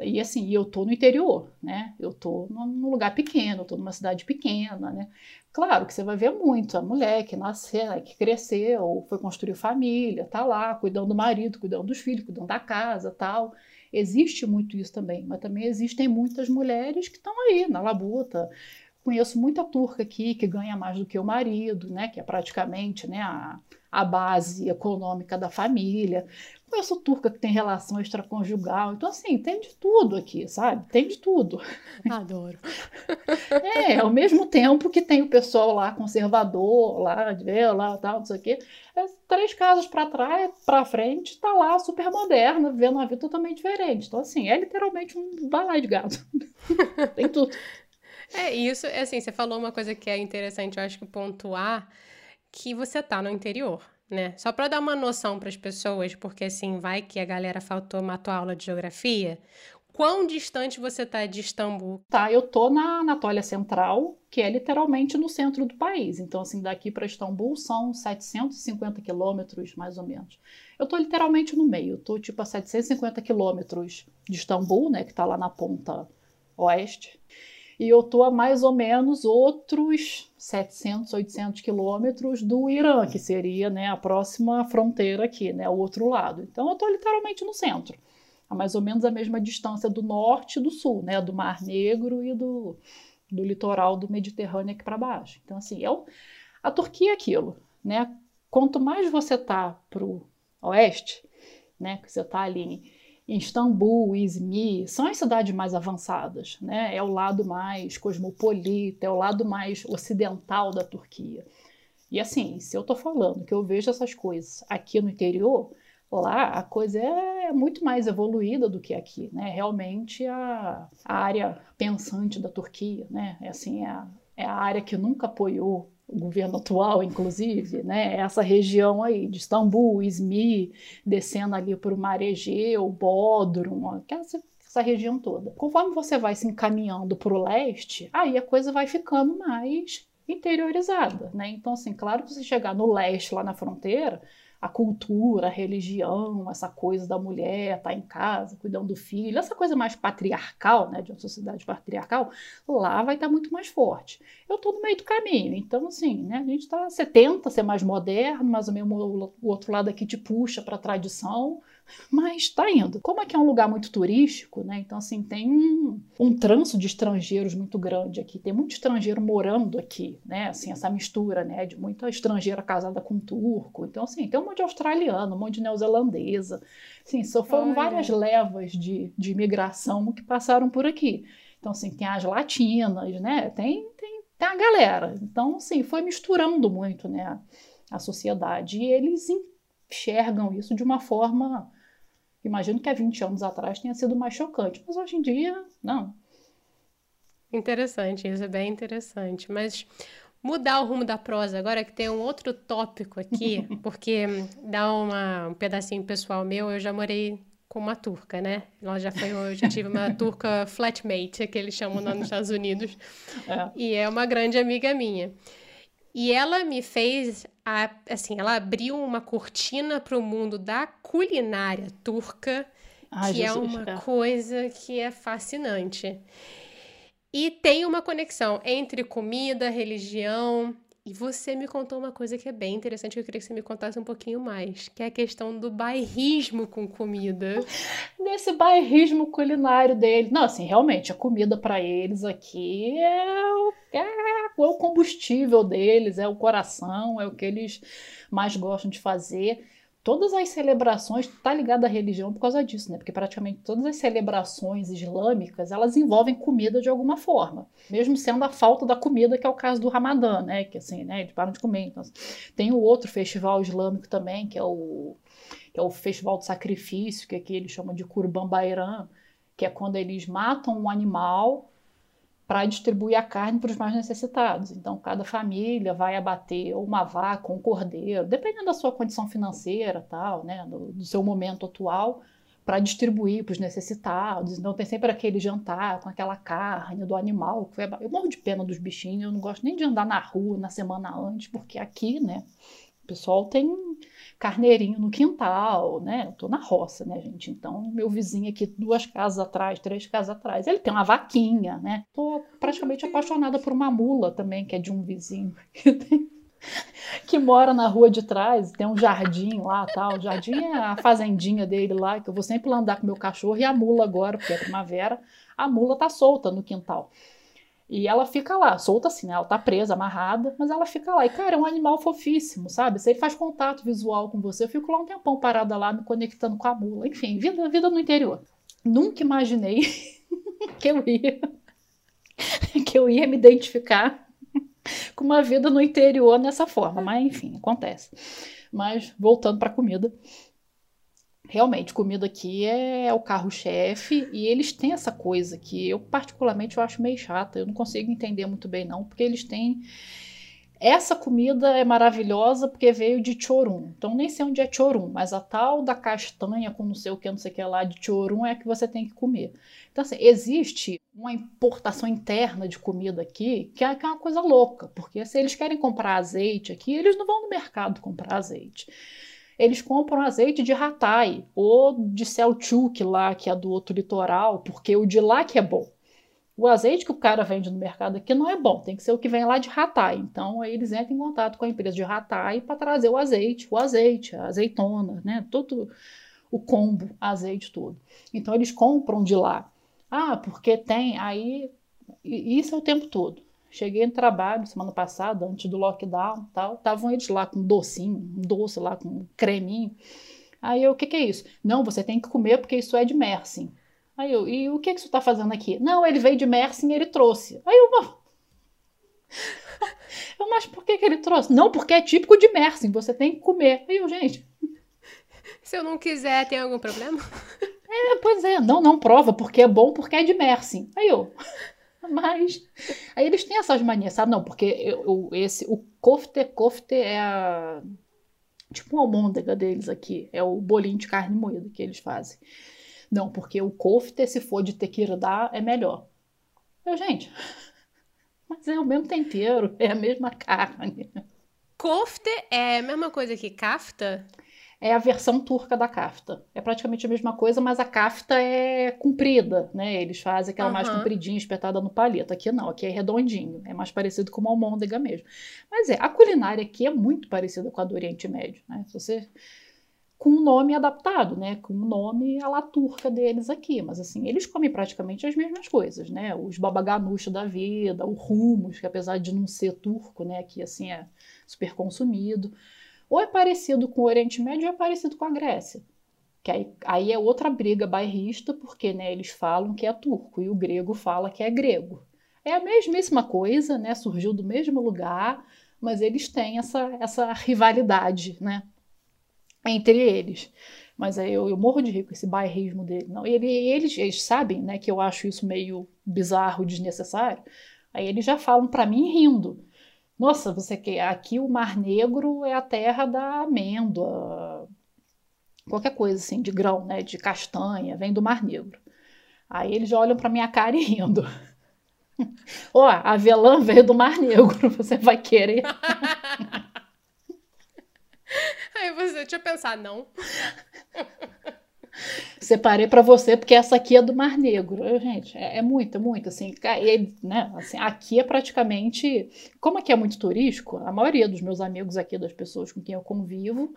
E assim, eu tô no interior, né? Eu tô num lugar pequeno, eu tô numa cidade pequena, né? Claro que você vai ver muito a mulher que nasceu, né, que cresceu, foi construir família, tá lá, cuidando do marido, cuidando dos filhos, cuidando da casa, tal. Existe muito isso também, mas também existem muitas mulheres que estão aí na labuta. Conheço muita turca aqui que ganha mais do que o marido, né? Que é praticamente, né, a, a base econômica da família. Conheço turca que tem relação extraconjugal. Então, assim, tem de tudo aqui, sabe? Tem de tudo. Adoro. É, ao mesmo tempo que tem o pessoal lá conservador, lá, de ver, lá, tal, não sei o quê. É, três casas para trás, para frente, tá lá super moderna, vivendo uma vida totalmente diferente. Então, assim, é literalmente um balai de gato. tem tudo. É, isso, é assim, você falou uma coisa que é interessante, eu acho que pontuar, que você tá no interior né? Só para dar uma noção para as pessoas, porque assim, vai que a galera faltou uma tua aula de geografia. Quão distante você tá de Istambul? Tá, eu tô na Anatólia Central, que é literalmente no centro do país. Então, assim, daqui para Istambul são 750 quilômetros, mais ou menos. Eu tô literalmente no meio, tô tipo a 750 quilômetros de Istambul, né, que tá lá na ponta oeste e eu estou a mais ou menos outros 700, 800 quilômetros do Irã, que seria né, a próxima fronteira aqui, né, o outro lado. Então eu estou literalmente no centro, a mais ou menos a mesma distância do norte e do sul, né, do Mar Negro e do, do litoral do Mediterrâneo aqui para baixo. Então assim, é a Turquia é aquilo, né? Quanto mais você está para o oeste, né, que você está ali Istambul, Izmir, são as cidades mais avançadas, né? É o lado mais cosmopolita, é o lado mais ocidental da Turquia. E assim, se eu estou falando que eu vejo essas coisas aqui no interior, lá a coisa é muito mais evoluída do que aqui, né? Realmente a, a área pensante da Turquia, né? É assim, é a, é a área que nunca apoiou o governo atual, inclusive, né, essa região aí de Istambul, Izmir, descendo ali para o Mar Egeu, Bodrum, essa, essa região toda. Conforme você vai se encaminhando para o leste, aí a coisa vai ficando mais interiorizada, né? Então, assim, claro que você chegar no leste, lá na fronteira, a cultura, a religião, essa coisa da mulher estar tá em casa, cuidando do filho, essa coisa mais patriarcal, né, de uma sociedade patriarcal, lá vai estar tá muito mais forte. Eu estou no meio do caminho, então, assim, né, a gente está, você tenta ser mais moderno, mas o, mesmo, o outro lado aqui te puxa para a tradição, mas está indo. Como aqui é um lugar muito turístico, né? Então, assim, tem um, um trânsito de estrangeiros muito grande aqui. Tem muito estrangeiro morando aqui, né? Assim, essa mistura, né? De muita estrangeira casada com turco. Então, assim, tem um monte de australiano, um monte de neozelandesa. Assim, só foram Olha. várias levas de, de imigração que passaram por aqui. Então, assim, tem as latinas, né? Tem, tem, tem a galera. Então, assim, foi misturando muito, né? A sociedade. E eles enxergam isso de uma forma Imagino que há 20 anos atrás tenha sido mais chocante, mas hoje em dia, não. Interessante, isso é bem interessante. Mas mudar o rumo da prosa agora que tem um outro tópico aqui, porque dá uma, um pedacinho pessoal meu, eu já morei com uma turca, né? Ela já foi, eu já tive uma turca flatmate, que eles chamam lá nos Estados Unidos, é. e é uma grande amiga minha. E ela me fez, a, assim, ela abriu uma cortina para o mundo da culinária turca, Ai, que é Jesus, é uma cara. coisa que é fascinante. E tem uma conexão entre comida, religião Você me contou uma coisa que é bem interessante, eu queria que você me contasse um pouquinho mais, que é a questão do bairrismo com comida. Nesse bairrismo culinário dele. Não, assim, realmente, a comida para eles aqui é, é, é o combustível deles, é o coração, é o que eles mais gostam de fazer todas as celebrações tá ligada à religião por causa disso, né? Porque praticamente todas as celebrações islâmicas, elas envolvem comida de alguma forma, mesmo sendo a falta da comida, que é o caso do Ramadã, né? Que assim, né, eles param de comer. Então, tem o outro festival islâmico também, que é o que é o festival do sacrifício, que aqui eles chamam de Kurban Bayram, que é quando eles matam um animal para distribuir a carne para os mais necessitados. Então, cada família vai abater uma vaca, um cordeiro, dependendo da sua condição financeira, tal, né, do, do seu momento atual, para distribuir para os necessitados. Então, tem sempre aquele jantar com aquela carne do animal. Que foi... Eu morro de pena dos bichinhos, eu não gosto nem de andar na rua na semana antes, porque aqui, né, o pessoal tem carneirinho no quintal, né? Eu tô na roça, né, gente? Então, meu vizinho aqui, duas casas atrás, três casas atrás, ele tem uma vaquinha, né? Tô praticamente apaixonada por uma mula também, que é de um vizinho que, tem, que mora na rua de trás, tem um jardim lá, tal. O jardim é a fazendinha dele lá, que eu vou sempre lá andar com meu cachorro e a mula agora, porque é primavera, a mula tá solta no quintal. E ela fica lá, solta assim, né? Ela tá presa, amarrada, mas ela fica lá. E, cara, é um animal fofíssimo, sabe? Ele faz contato visual com você, eu fico lá um tempão parada lá, me conectando com a mula. Enfim, vida, vida no interior. Nunca imaginei que eu ia que eu ia me identificar com uma vida no interior nessa forma, mas enfim, acontece. Mas voltando para comida, realmente, comida aqui é o carro-chefe e eles têm essa coisa que eu particularmente eu acho meio chata, eu não consigo entender muito bem não, porque eles têm essa comida é maravilhosa porque veio de Chorum. Então nem sei onde é Chorum, mas a tal da castanha com não sei o que, não sei o que lá de Chorum é que você tem que comer. Então assim, existe uma importação interna de comida aqui é, que é uma coisa louca, porque se eles querem comprar azeite aqui, eles não vão no mercado comprar azeite eles compram azeite de Ratai ou de Selchuk lá, que é do outro litoral, porque o de lá que é bom. O azeite que o cara vende no mercado aqui não é bom, tem que ser o que vem lá de Ratai. Então aí eles entram em contato com a empresa de Ratai para trazer o azeite, o azeite, a azeitona, né? Todo o combo, azeite todo. Então eles compram de lá. Ah, porque tem aí isso é o tempo todo. Cheguei no trabalho semana passada, antes do lockdown tal. Estavam eles lá com docinho, um doce lá com creminho. Aí eu, o que, que é isso? Não, você tem que comer porque isso é de Mersin. Aí eu, e o que, que você está fazendo aqui? Não, ele veio de Mersin e ele trouxe. Aí eu, eu mas por que, que ele trouxe? Não, porque é típico de Mersin, você tem que comer. Aí eu, gente. Se eu não quiser, tem algum problema? É, pois é, não, não prova, porque é bom, porque é de Mersin. Aí eu. Mas aí eles têm essas manias, sabe? Não, porque eu, esse, o kofte, kofte é a, tipo uma almôndega deles aqui. É o bolinho de carne moída que eles fazem. Não, porque o kofte, se for de tequirdá, é melhor. Eu, gente, mas é o mesmo tempero, é a mesma carne. Kofte é a mesma coisa que kafta? É a versão turca da kafta. É praticamente a mesma coisa, mas a kafta é comprida, né? Eles fazem aquela uhum. mais compridinha, espetada no palito. Aqui não, aqui é redondinho, é mais parecido com uma almôndega mesmo. Mas é, a culinária aqui é muito parecida com a do Oriente Médio, né? Se você com um nome adaptado, né? Com um nome à la turca deles aqui, mas assim, eles comem praticamente as mesmas coisas, né? Os babaganuchos da vida, o hummus, que apesar de não ser turco, né, aqui assim é super consumido. Ou é parecido com o Oriente Médio ou é parecido com a Grécia. Que aí, aí é outra briga bairrista, porque né, eles falam que é turco e o grego fala que é grego. É a mesmíssima coisa, né? Surgiu do mesmo lugar, mas eles têm essa, essa rivalidade, né? Entre eles. Mas aí eu, eu morro de rir com esse bairrismo dele. Não, ele, eles, eles sabem, né, que eu acho isso meio bizarro, desnecessário. Aí eles já falam para mim rindo. Nossa, você quer aqui o Mar Negro é a terra da amêndoa, qualquer coisa assim de grão, né, de castanha, vem do Mar Negro. Aí eles olham para minha cara e rindo. Ó, oh, a avelã veio do Mar Negro, você vai querer? Aí você, eu pensar, não. Separei para você porque essa aqui é do Mar Negro. Gente, é, é muito, é muito. Assim, e, né, assim, aqui é praticamente. Como aqui é muito turístico, a maioria dos meus amigos aqui, das pessoas com quem eu convivo,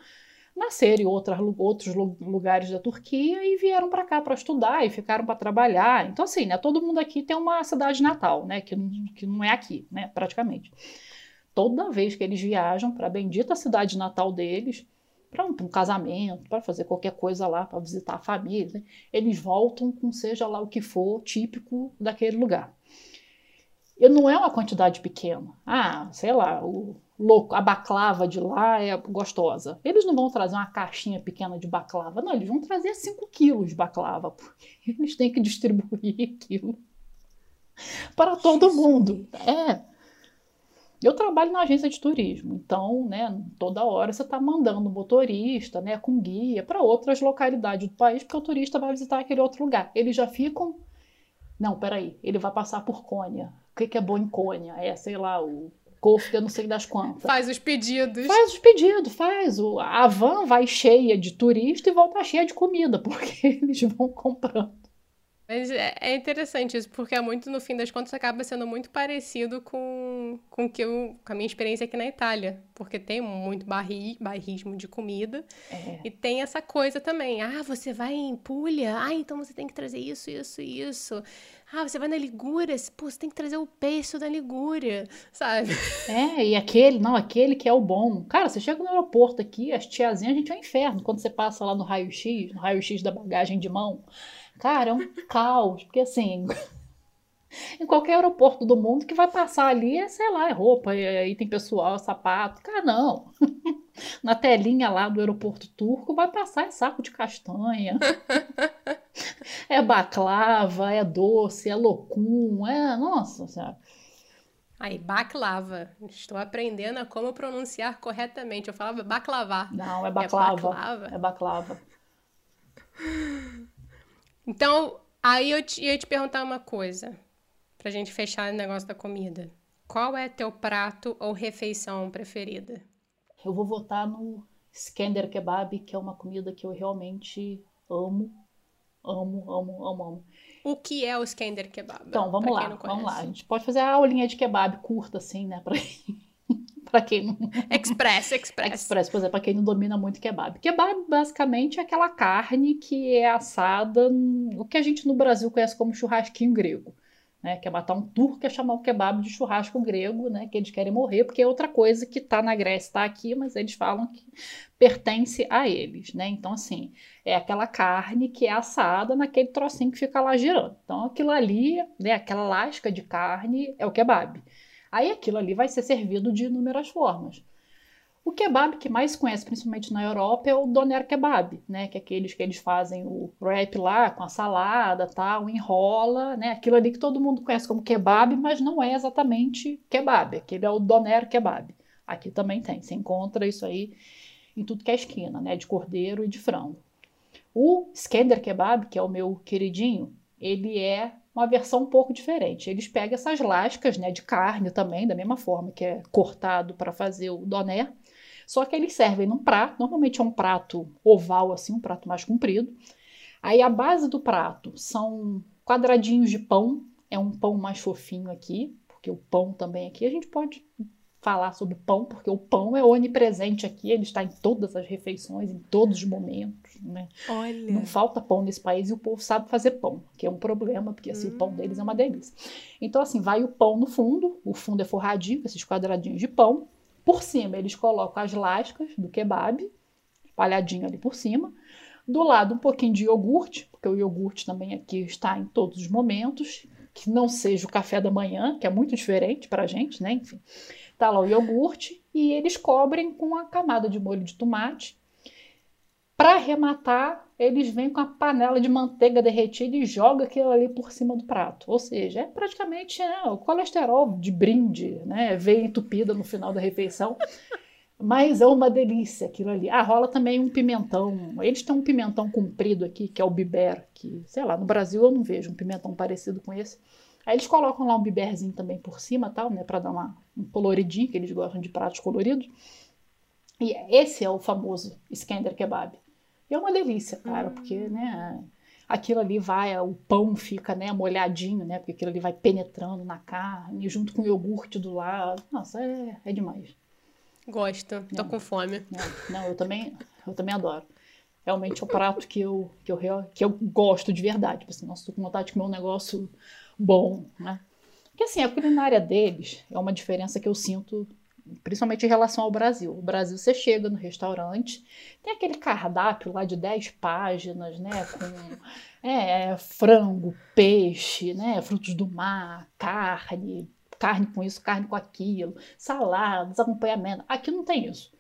nasceram em outras, outros lugares da Turquia e vieram para cá para estudar e ficaram para trabalhar. Então, assim, né, todo mundo aqui tem uma cidade natal, né, que, que não é aqui, né, praticamente. Toda vez que eles viajam para a bendita cidade natal deles, para um, um, casamento, para fazer qualquer coisa lá, para visitar a família, né? eles voltam com seja lá o que for típico daquele lugar. E não é uma quantidade pequena. Ah, sei lá, o louco, a baclava de lá é gostosa. Eles não vão trazer uma caixinha pequena de baclava, não, eles vão trazer 5 quilos de baclava, porque eles têm que distribuir aquilo para todo mundo. É. Eu trabalho na agência de turismo, então, né, toda hora você está mandando motorista, né, com guia para outras localidades do país, porque o turista vai visitar aquele outro lugar. Eles já ficam. Não, peraí, ele vai passar por Cônia. O que, que é bom em Cônia? É, sei lá, o eu não sei das quantas. Faz os pedidos. Faz os pedidos, faz. O, a van vai cheia de turista e volta cheia de comida, porque eles vão comprando. Mas é, é interessante isso, porque é muito, no fim das contas, acaba sendo muito parecido com, com, que eu, com a minha experiência aqui na Itália. Porque tem muito barri, barrismo de comida. É. E tem essa coisa também. Ah, você vai em Puglia? Ah, então você tem que trazer isso, isso e isso. Ah, você vai na Ligúria? Pô, você tem que trazer o peixe da Ligúria, sabe? É, e aquele, não, aquele que é o bom. Cara, você chega no aeroporto aqui, as tiazinhas, a gente é um inferno. Quando você passa lá no raio-x, no raio-x da bagagem de mão Cara, é um caos, porque assim, em qualquer aeroporto do mundo que vai passar ali é, sei lá, é roupa, é item pessoal, é sapato. Cara, não. Na telinha lá do aeroporto turco vai passar é saco de castanha. é baclava, é doce, é locum, é. Nossa senhora. Aí, baklava. Estou aprendendo a como pronunciar corretamente. Eu falava baklavar. Não, é baclava. É baclava. É baclava. Então, aí eu te, ia te perguntar uma coisa, pra gente fechar o negócio da comida. Qual é teu prato ou refeição preferida? Eu vou votar no Skender Kebab, que é uma comida que eu realmente amo. Amo, amo, amo, amo. O que é o Skender Kebab? Então, vamos lá, vamos lá. A gente pode fazer a aulinha de kebab curta, assim, né? Pra para quem não. Express, express. Express, por exemplo, para quem não domina muito kebab. Kebab basicamente é aquela carne que é assada, o que a gente no Brasil conhece como churrasquinho grego. Né, que é matar um turco, é chamar o kebab de churrasco grego, né, que eles querem morrer, porque é outra coisa que está na Grécia, está aqui, mas eles falam que pertence a eles, né? Então, assim, é aquela carne que é assada naquele trocinho que fica lá girando. Então, aquilo ali, né, aquela lasca de carne é o kebab. Aí aquilo ali vai ser servido de inúmeras formas. O kebab que mais se conhece, principalmente na Europa, é o doner kebab, né? Que é aqueles que eles fazem o wrap lá com a salada, tal, enrola, né? Aquilo ali que todo mundo conhece como kebab, mas não é exatamente kebab. Aquele é o doner kebab. Aqui também tem, você encontra isso aí em tudo que é esquina, né? De cordeiro e de frango. O Skender kebab, que é o meu queridinho, ele é uma versão um pouco diferente. Eles pegam essas lascas né, de carne também, da mesma forma que é cortado para fazer o doné, só que eles servem num prato, normalmente é um prato oval, assim, um prato mais comprido. Aí a base do prato são quadradinhos de pão, é um pão mais fofinho aqui, porque o pão também aqui a gente pode falar sobre pão, porque o pão é onipresente aqui, ele está em todas as refeições, em todos os momentos, né? Olha. Não falta pão nesse país e o povo sabe fazer pão, que é um problema, porque assim, hum. o pão hum. deles é uma delícia. Então, assim, vai o pão no fundo, o fundo é forradinho, com esses quadradinhos de pão. Por cima, eles colocam as lascas do kebab, espalhadinho ali por cima. Do lado, um pouquinho de iogurte, porque o iogurte também aqui está em todos os momentos, que não seja o café da manhã, que é muito diferente para a gente, né? Enfim. Tá lá o iogurte e eles cobrem com uma camada de molho de tomate. Para arrematar, eles vêm com a panela de manteiga derretida e joga aquilo ali por cima do prato. Ou seja, é praticamente é, o colesterol de brinde, né? Veio entupida no final da refeição. Mas é uma delícia aquilo ali. Ah, rola também um pimentão. Eles têm um pimentão comprido aqui, que é o biber, que, sei lá, no Brasil eu não vejo um pimentão parecido com esse. Aí eles colocam lá um biberzinho também por cima, tal, né, para dar uma, um coloridinho, que eles gostam de pratos coloridos. E esse é o famoso Skender Kebab. E é uma delícia, cara, hum. porque, né, aquilo ali vai, o pão fica, né, molhadinho, né, porque aquilo ali vai penetrando na carne, junto com o iogurte do lado. Nossa, é, é demais. Gosto, tô com fome. É, não, eu também, eu também adoro. Realmente é o prato que eu, que eu, que eu gosto de verdade. Tipo assim, nossa, tô com vontade de comer um negócio bom, né? Porque assim, a culinária deles é uma diferença que eu sinto principalmente em relação ao Brasil. O Brasil, você chega no restaurante, tem aquele cardápio lá de 10 páginas, né, com é, frango, peixe, né, frutos do mar, carne, carne com isso, carne com aquilo, saladas, acompanhamento. Aqui não tem isso.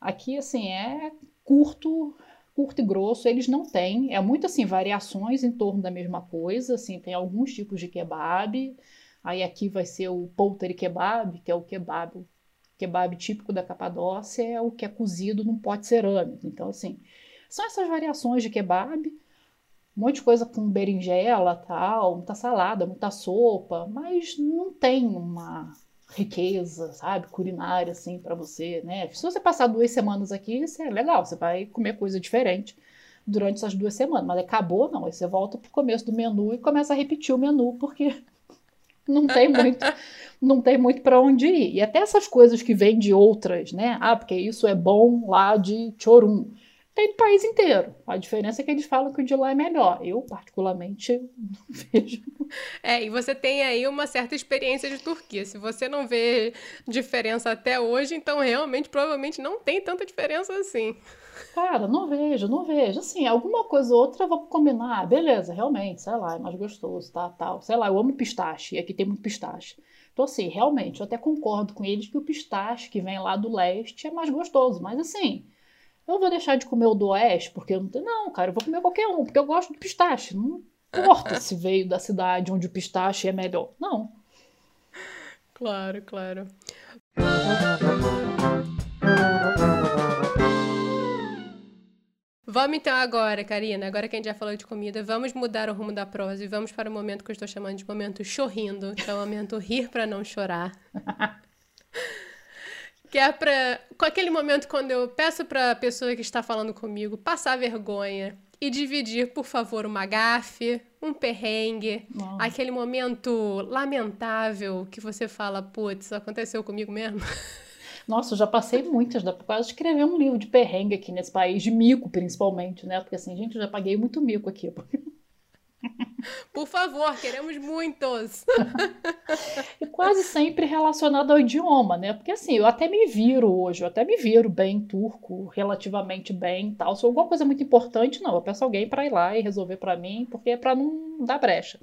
Aqui, assim, é curto, curto e grosso, eles não têm. É muito, assim, variações em torno da mesma coisa, assim, tem alguns tipos de kebab, Aí aqui vai ser o polteri kebab, que é o kebab kebab típico da Capadócia é o que é cozido num pote cerâmico. Então, assim, são essas variações de kebab, um monte de coisa com berinjela, tal, muita salada, muita sopa, mas não tem uma riqueza, sabe, culinária assim para você, né? Se você passar duas semanas aqui, isso é legal, você vai comer coisa diferente durante essas duas semanas, mas acabou não, aí você volta pro começo do menu e começa a repetir o menu porque não tem muito, não tem muito para onde ir. E até essas coisas que vêm de outras, né? Ah, porque isso é bom lá de Chorum. Tem do país inteiro. A diferença é que eles falam que o de lá é melhor. Eu, particularmente, não vejo. É, e você tem aí uma certa experiência de Turquia. Se você não vê diferença até hoje, então realmente, provavelmente não tem tanta diferença assim. Cara, não vejo, não vejo. Assim, alguma coisa ou outra vou combinar. Beleza, realmente, sei lá, é mais gostoso, tá, tal. Sei lá, eu amo pistache, e aqui tem muito pistache. Então, assim, realmente, eu até concordo com eles que o pistache que vem lá do leste é mais gostoso. Mas, assim, eu vou deixar de comer o do oeste porque eu não tenho. Não, cara, eu vou comer qualquer um, porque eu gosto do pistache. Não importa se veio da cidade onde o pistache é melhor. Não. Claro, claro. Vamos então agora, Karina, agora que a gente já falou de comida, vamos mudar o rumo da prosa e vamos para o momento que eu estou chamando de momento chorrindo, que é o momento rir para não chorar. que é para com aquele momento quando eu peço para a pessoa que está falando comigo passar vergonha e dividir, por favor, uma gafe, um perrengue, Nossa. aquele momento lamentável que você fala, putz, aconteceu comigo mesmo. Nossa, eu já passei muitas, dá pra quase escrever um livro de perrengue aqui nesse país, de mico principalmente, né? Porque assim, gente, eu já paguei muito mico aqui. Por favor, queremos muitos. e quase sempre relacionado ao idioma, né? Porque assim, eu até me viro hoje, eu até me viro bem turco, relativamente bem tal. Se alguma coisa muito importante, não, eu peço alguém para ir lá e resolver para mim, porque é para não dar brecha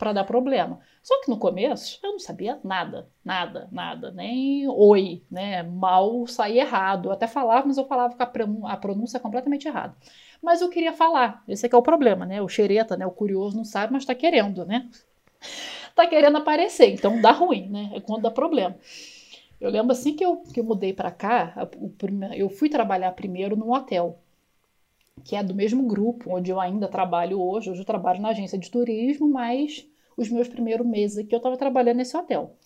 para dar problema. Só que no começo eu não sabia nada, nada, nada, nem oi, né? Mal saía errado. Eu até falava, mas eu falava com a pronúncia completamente errada. Mas eu queria falar, esse é, é o problema, né? O xereta, né? O curioso não sabe, mas tá querendo, né? tá querendo aparecer, então dá ruim, né? É quando dá problema. Eu lembro assim que eu, que eu mudei para cá, eu fui trabalhar primeiro num hotel que é do mesmo grupo onde eu ainda trabalho hoje. Hoje eu trabalho na agência de turismo, mas os meus primeiros meses aqui eu estava trabalhando nesse hotel.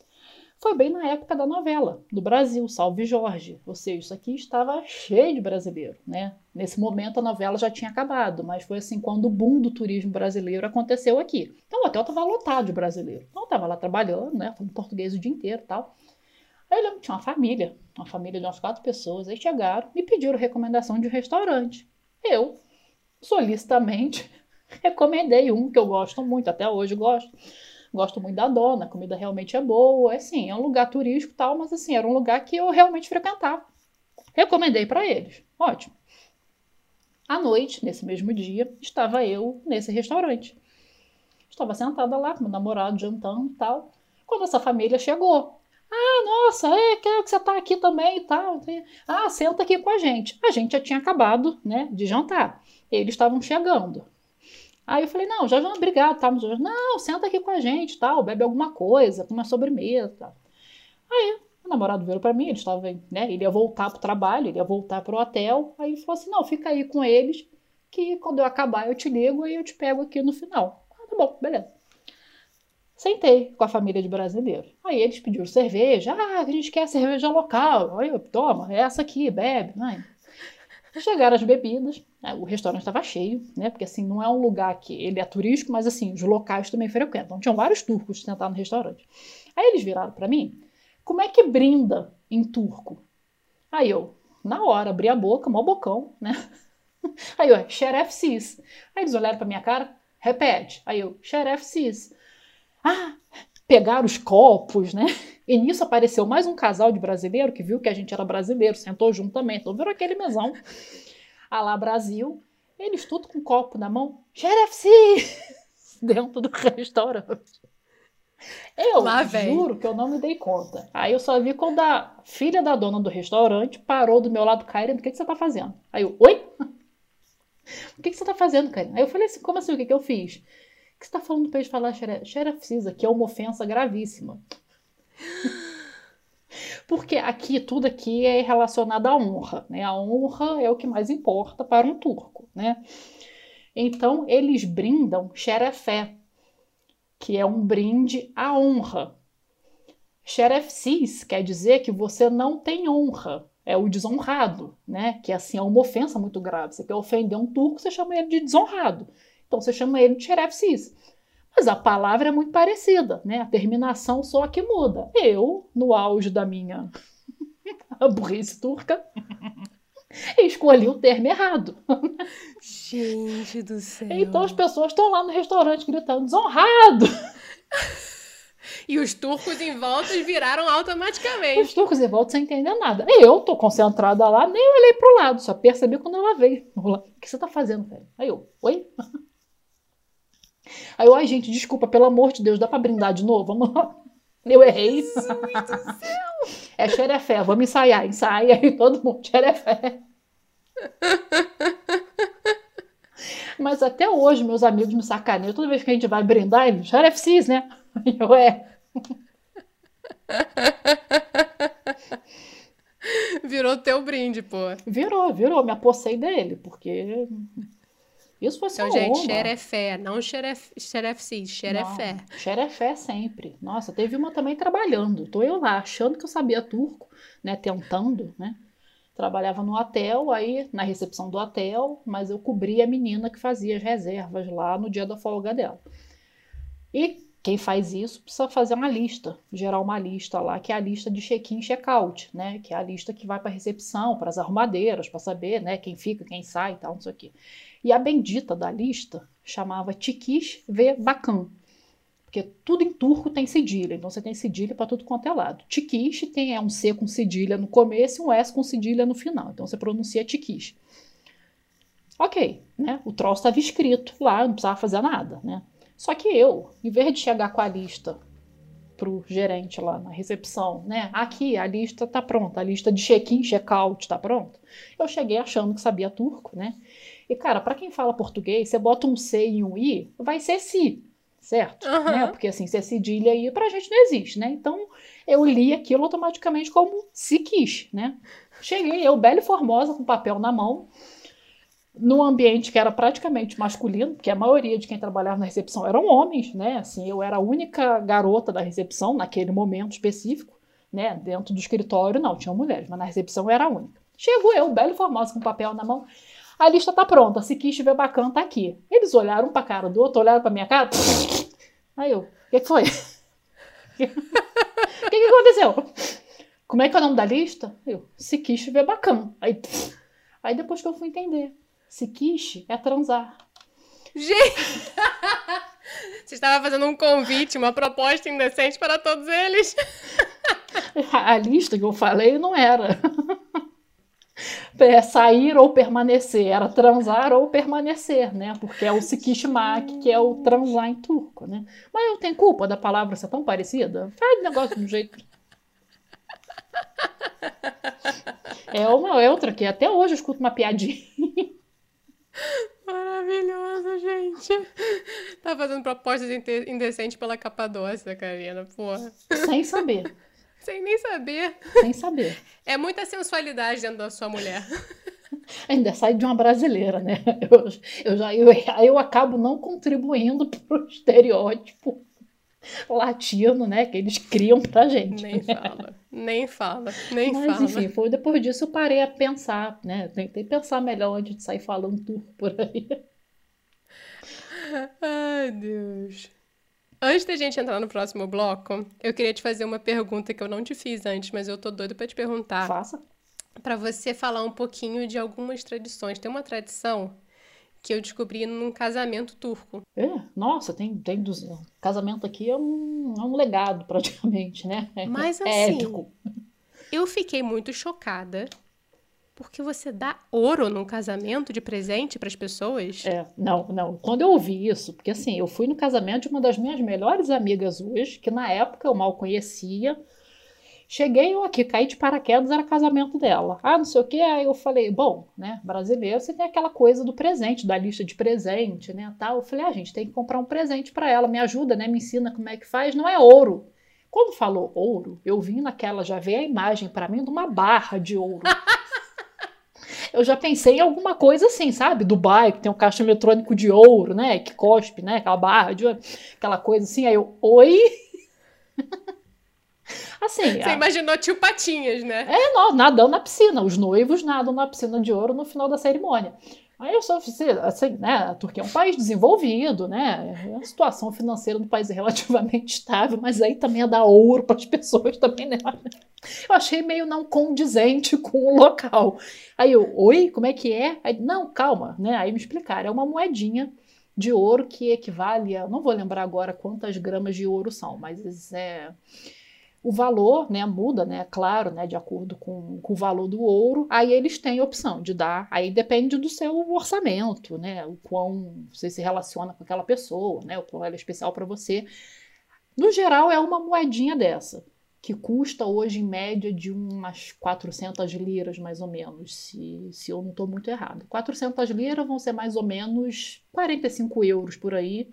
Foi bem na época da novela, do Brasil, Salve Jorge. Ou seja, isso aqui estava cheio de brasileiro, né? Nesse momento a novela já tinha acabado, mas foi assim quando o boom do turismo brasileiro aconteceu aqui. Então o hotel estava lotado de brasileiro. Então estava lá trabalhando, né? Falando português o dia inteiro tal. Aí eu lembro que tinha uma família, uma família de umas quatro pessoas. Aí chegaram e pediram recomendação de um restaurante. Eu, solicitamente, recomendei um que eu gosto muito, até hoje gosto. Gosto muito da dona, a comida realmente é boa, é assim, é um lugar turístico e tal, mas assim, era um lugar que eu realmente frequentava. Recomendei para eles. Ótimo. À noite, nesse mesmo dia, estava eu nesse restaurante. Estava sentada lá com meu namorado jantando e tal, quando essa família chegou. Ah, nossa, é, quero que você tá aqui também e tal. Ah, senta aqui com a gente. A gente já tinha acabado, né, de jantar. Eles estavam chegando. Aí eu falei, não, já, já, obrigado, tá? Não, senta aqui com a gente, tal, bebe alguma coisa, come uma sobremesa, tal. Aí o namorado veio para mim, ele estava, né, ele ia voltar pro trabalho, ele ia voltar pro hotel. Aí ele falou assim, não, fica aí com eles, que quando eu acabar eu te ligo e eu te pego aqui no final. Ah, tá bom, beleza. Sentei com a família de brasileiros. Aí eles pediram cerveja. Ah, a gente quer cerveja local. Aí eu, toma, é essa aqui, bebe. Mãe. Chegaram as bebidas, né, o restaurante estava cheio, né? Porque assim, não é um lugar que ele é turístico, mas assim, os locais também frequentam. Então, tinham vários turcos sentados no restaurante. Aí eles viraram para mim, como é que brinda em turco? Aí eu, na hora, abri a boca, mó bocão, né? Aí eu, xerefsis. Aí eles olharam pra minha cara, repete. Aí eu, xerefsis. Ah, pegaram os copos, né? E nisso apareceu mais um casal de brasileiro que viu que a gente era brasileiro, sentou junto também. Então virou aquele mesão. Ah lá, Brasil. Eles tudo com copo na mão. xerefsis! Dentro do restaurante. Eu Lá, juro que eu não me dei conta. Aí eu só vi quando a filha da dona do restaurante parou do meu lado, Karen, o que, que você tá fazendo? Aí eu, oi? O que, que você tá fazendo, Karen? Aí eu falei assim, como assim, o que, que eu fiz? O que você tá falando pra eles falar xerefisa, que é uma ofensa gravíssima? Porque aqui, tudo aqui é relacionado à honra, né? A honra é o que mais importa para um turco, né? Então, eles brindam xerefé, que é um brinde à honra. Xerefsis quer dizer que você não tem honra, é o desonrado, né? Que assim é uma ofensa muito grave. Você quer ofender um turco, você chama ele de desonrado. Então você chama ele de xerefsis. Mas a palavra é muito parecida, né? A terminação só que muda. Eu, no auge da minha burrice turca, escolhi o termo errado. Gente do céu. Então as pessoas estão lá no restaurante gritando desonrado. E os turcos em volta viraram automaticamente. Os turcos em volta sem entender nada. Eu tô concentrada lá, nem olhei pro lado, só percebi quando ela veio. O que você tá fazendo, velho? Aí eu, oi? Aí eu, ai gente, desculpa, pelo amor de Deus, dá pra brindar de novo? Vamos lá. Eu errei. Jesus do céu. É xerefé, vamos ensaiar. Ensaia aí todo mundo, xerefé. Mas até hoje meus amigos me sacaneiam. Toda vez que a gente vai brindar, eles, xerefcis, né? Eu, é. Virou teu brinde, pô. Virou, virou. Me apossei dele, porque isso foi Então, gente, xerefé, não xeref, xerefcis, xerefé. Não, xerefé sempre. Nossa, teve uma também trabalhando. Tô eu lá, achando que eu sabia turco, né? Tentando, né? Trabalhava no hotel, aí na recepção do hotel, mas eu cobria a menina que fazia as reservas lá no dia da folga dela. E quem faz isso precisa fazer uma lista, gerar uma lista lá, que é a lista de check-in e check-out, né? Que é a lista que vai para a recepção, para as arrumadeiras, para saber, né, quem fica, quem sai e tal, não sei o quê. E a bendita da lista chamava Tikish ve Bakan, porque tudo em turco tem cedilha, então você tem cedilha para tudo quanto é lado. Tikish tem é um C com cedilha no começo e um S com cedilha no final, então você pronuncia Tikish. Ok, né? O troço estava escrito lá, não precisava fazer nada, né? Só que eu, em vez de chegar com a lista pro gerente lá na recepção, né? Aqui a lista tá pronta, a lista de check-in, check-out tá pronta. Eu cheguei achando que sabia turco, né? E, cara, para quem fala português, você bota um C e um I, vai ser si, certo? Uhum. Né? Porque, assim, se é cedilha I, pra gente não existe, né? Então, eu li aquilo automaticamente como se quis, né? Cheguei, eu, bela e formosa, com papel na mão, num ambiente que era praticamente masculino, porque a maioria de quem trabalhava na recepção eram homens, né? Assim, eu era a única garota da recepção naquele momento específico, né? Dentro do escritório, não, tinha mulheres, mas na recepção eu era a única. Chegou eu, bela e formosa, com papel na mão. A lista tá pronta. Se quis estiver bacana, tá aqui. Eles olharam pra cara do outro, olharam pra minha cara. Aí eu, o que, que, foi? O que, que, aconteceu? Como é que é o nome da lista? Eu, se quis estiver bacana. Aí, aí depois que eu fui entender. Se quis é transar. Gente! Você estava fazendo um convite, uma proposta indecente para todos eles. A lista que eu falei não era sair ou permanecer, era transar ou permanecer, né? Porque é o sikishmak, que é o transar em turco, né? Mas eu tenho culpa da palavra ser tão parecida? Faz negócio de um jeito. É uma é outra que até hoje eu escuto uma piadinha. Maravilhoso, gente. Tá fazendo propostas indecentes pela Capadócia, Karina, porra. Sem saber. Sem nem saber. Sem saber. É muita sensualidade dentro da sua mulher. Ainda sai de uma brasileira, né? Eu, eu já eu, eu acabo não contribuindo para o estereótipo latino, né, que eles criam pra gente. Nem né? fala, nem fala, nem Mas, fala. enfim, foi depois disso eu parei a pensar, né? Tentei pensar melhor antes de sair falando tudo por aí. Ai, Deus. Antes da gente entrar no próximo bloco, eu queria te fazer uma pergunta que eu não te fiz antes, mas eu tô doida pra te perguntar. Faça. Pra você falar um pouquinho de algumas tradições. Tem uma tradição que eu descobri num casamento turco. É, nossa, tem, tem dos... casamento aqui é um, é um legado praticamente, né? É- Mas é assim, épico. eu fiquei muito chocada porque você dá ouro num casamento de presente pras pessoas. É, não, não. Quando eu ouvi isso, porque assim, eu fui no casamento de uma das minhas melhores amigas hoje, que na época eu mal conhecia. Cheguei eu aqui, caí de paraquedas, era casamento dela. Ah, não sei o que, aí eu falei, bom, né, brasileiro, você tem aquela coisa do presente, da lista de presente, né, tal. Eu falei, ah, gente, tem que comprar um presente para ela, me ajuda, né, me ensina como é que faz. Não é ouro. Quando falou ouro, eu vim naquela, já veio a imagem para mim de uma barra de ouro. eu já pensei em alguma coisa assim, sabe? Dubai, que tem um caixa eletrônico de ouro, né? Que cospe, né? Aquela barra de ouro, aquela coisa assim. Aí eu, oi? assim, Você a- imaginou tio Patinhas, né? é, nó- nadando na piscina. Os noivos nadam na piscina de ouro no final da cerimônia. Aí eu só assim, né? A Turquia é um país desenvolvido, né? A situação financeira do país é relativamente estável, mas aí também é dar ouro para as pessoas também, né? Eu achei meio não condizente com o local. Aí eu, oi, como é que é? Aí, não, calma, né? Aí me explicaram, é uma moedinha de ouro que equivale a, não vou lembrar agora quantas gramas de ouro são, mas é o valor, né, muda, né, claro, né, de acordo com, com o valor do ouro, aí eles têm a opção de dar, aí depende do seu orçamento, né, o quão você se relaciona com aquela pessoa, né, o quão ela é especial para você. No geral, é uma moedinha dessa, que custa hoje em média de umas 400 liras, mais ou menos, se, se eu não estou muito errado. 400 liras vão ser mais ou menos 45 euros por aí,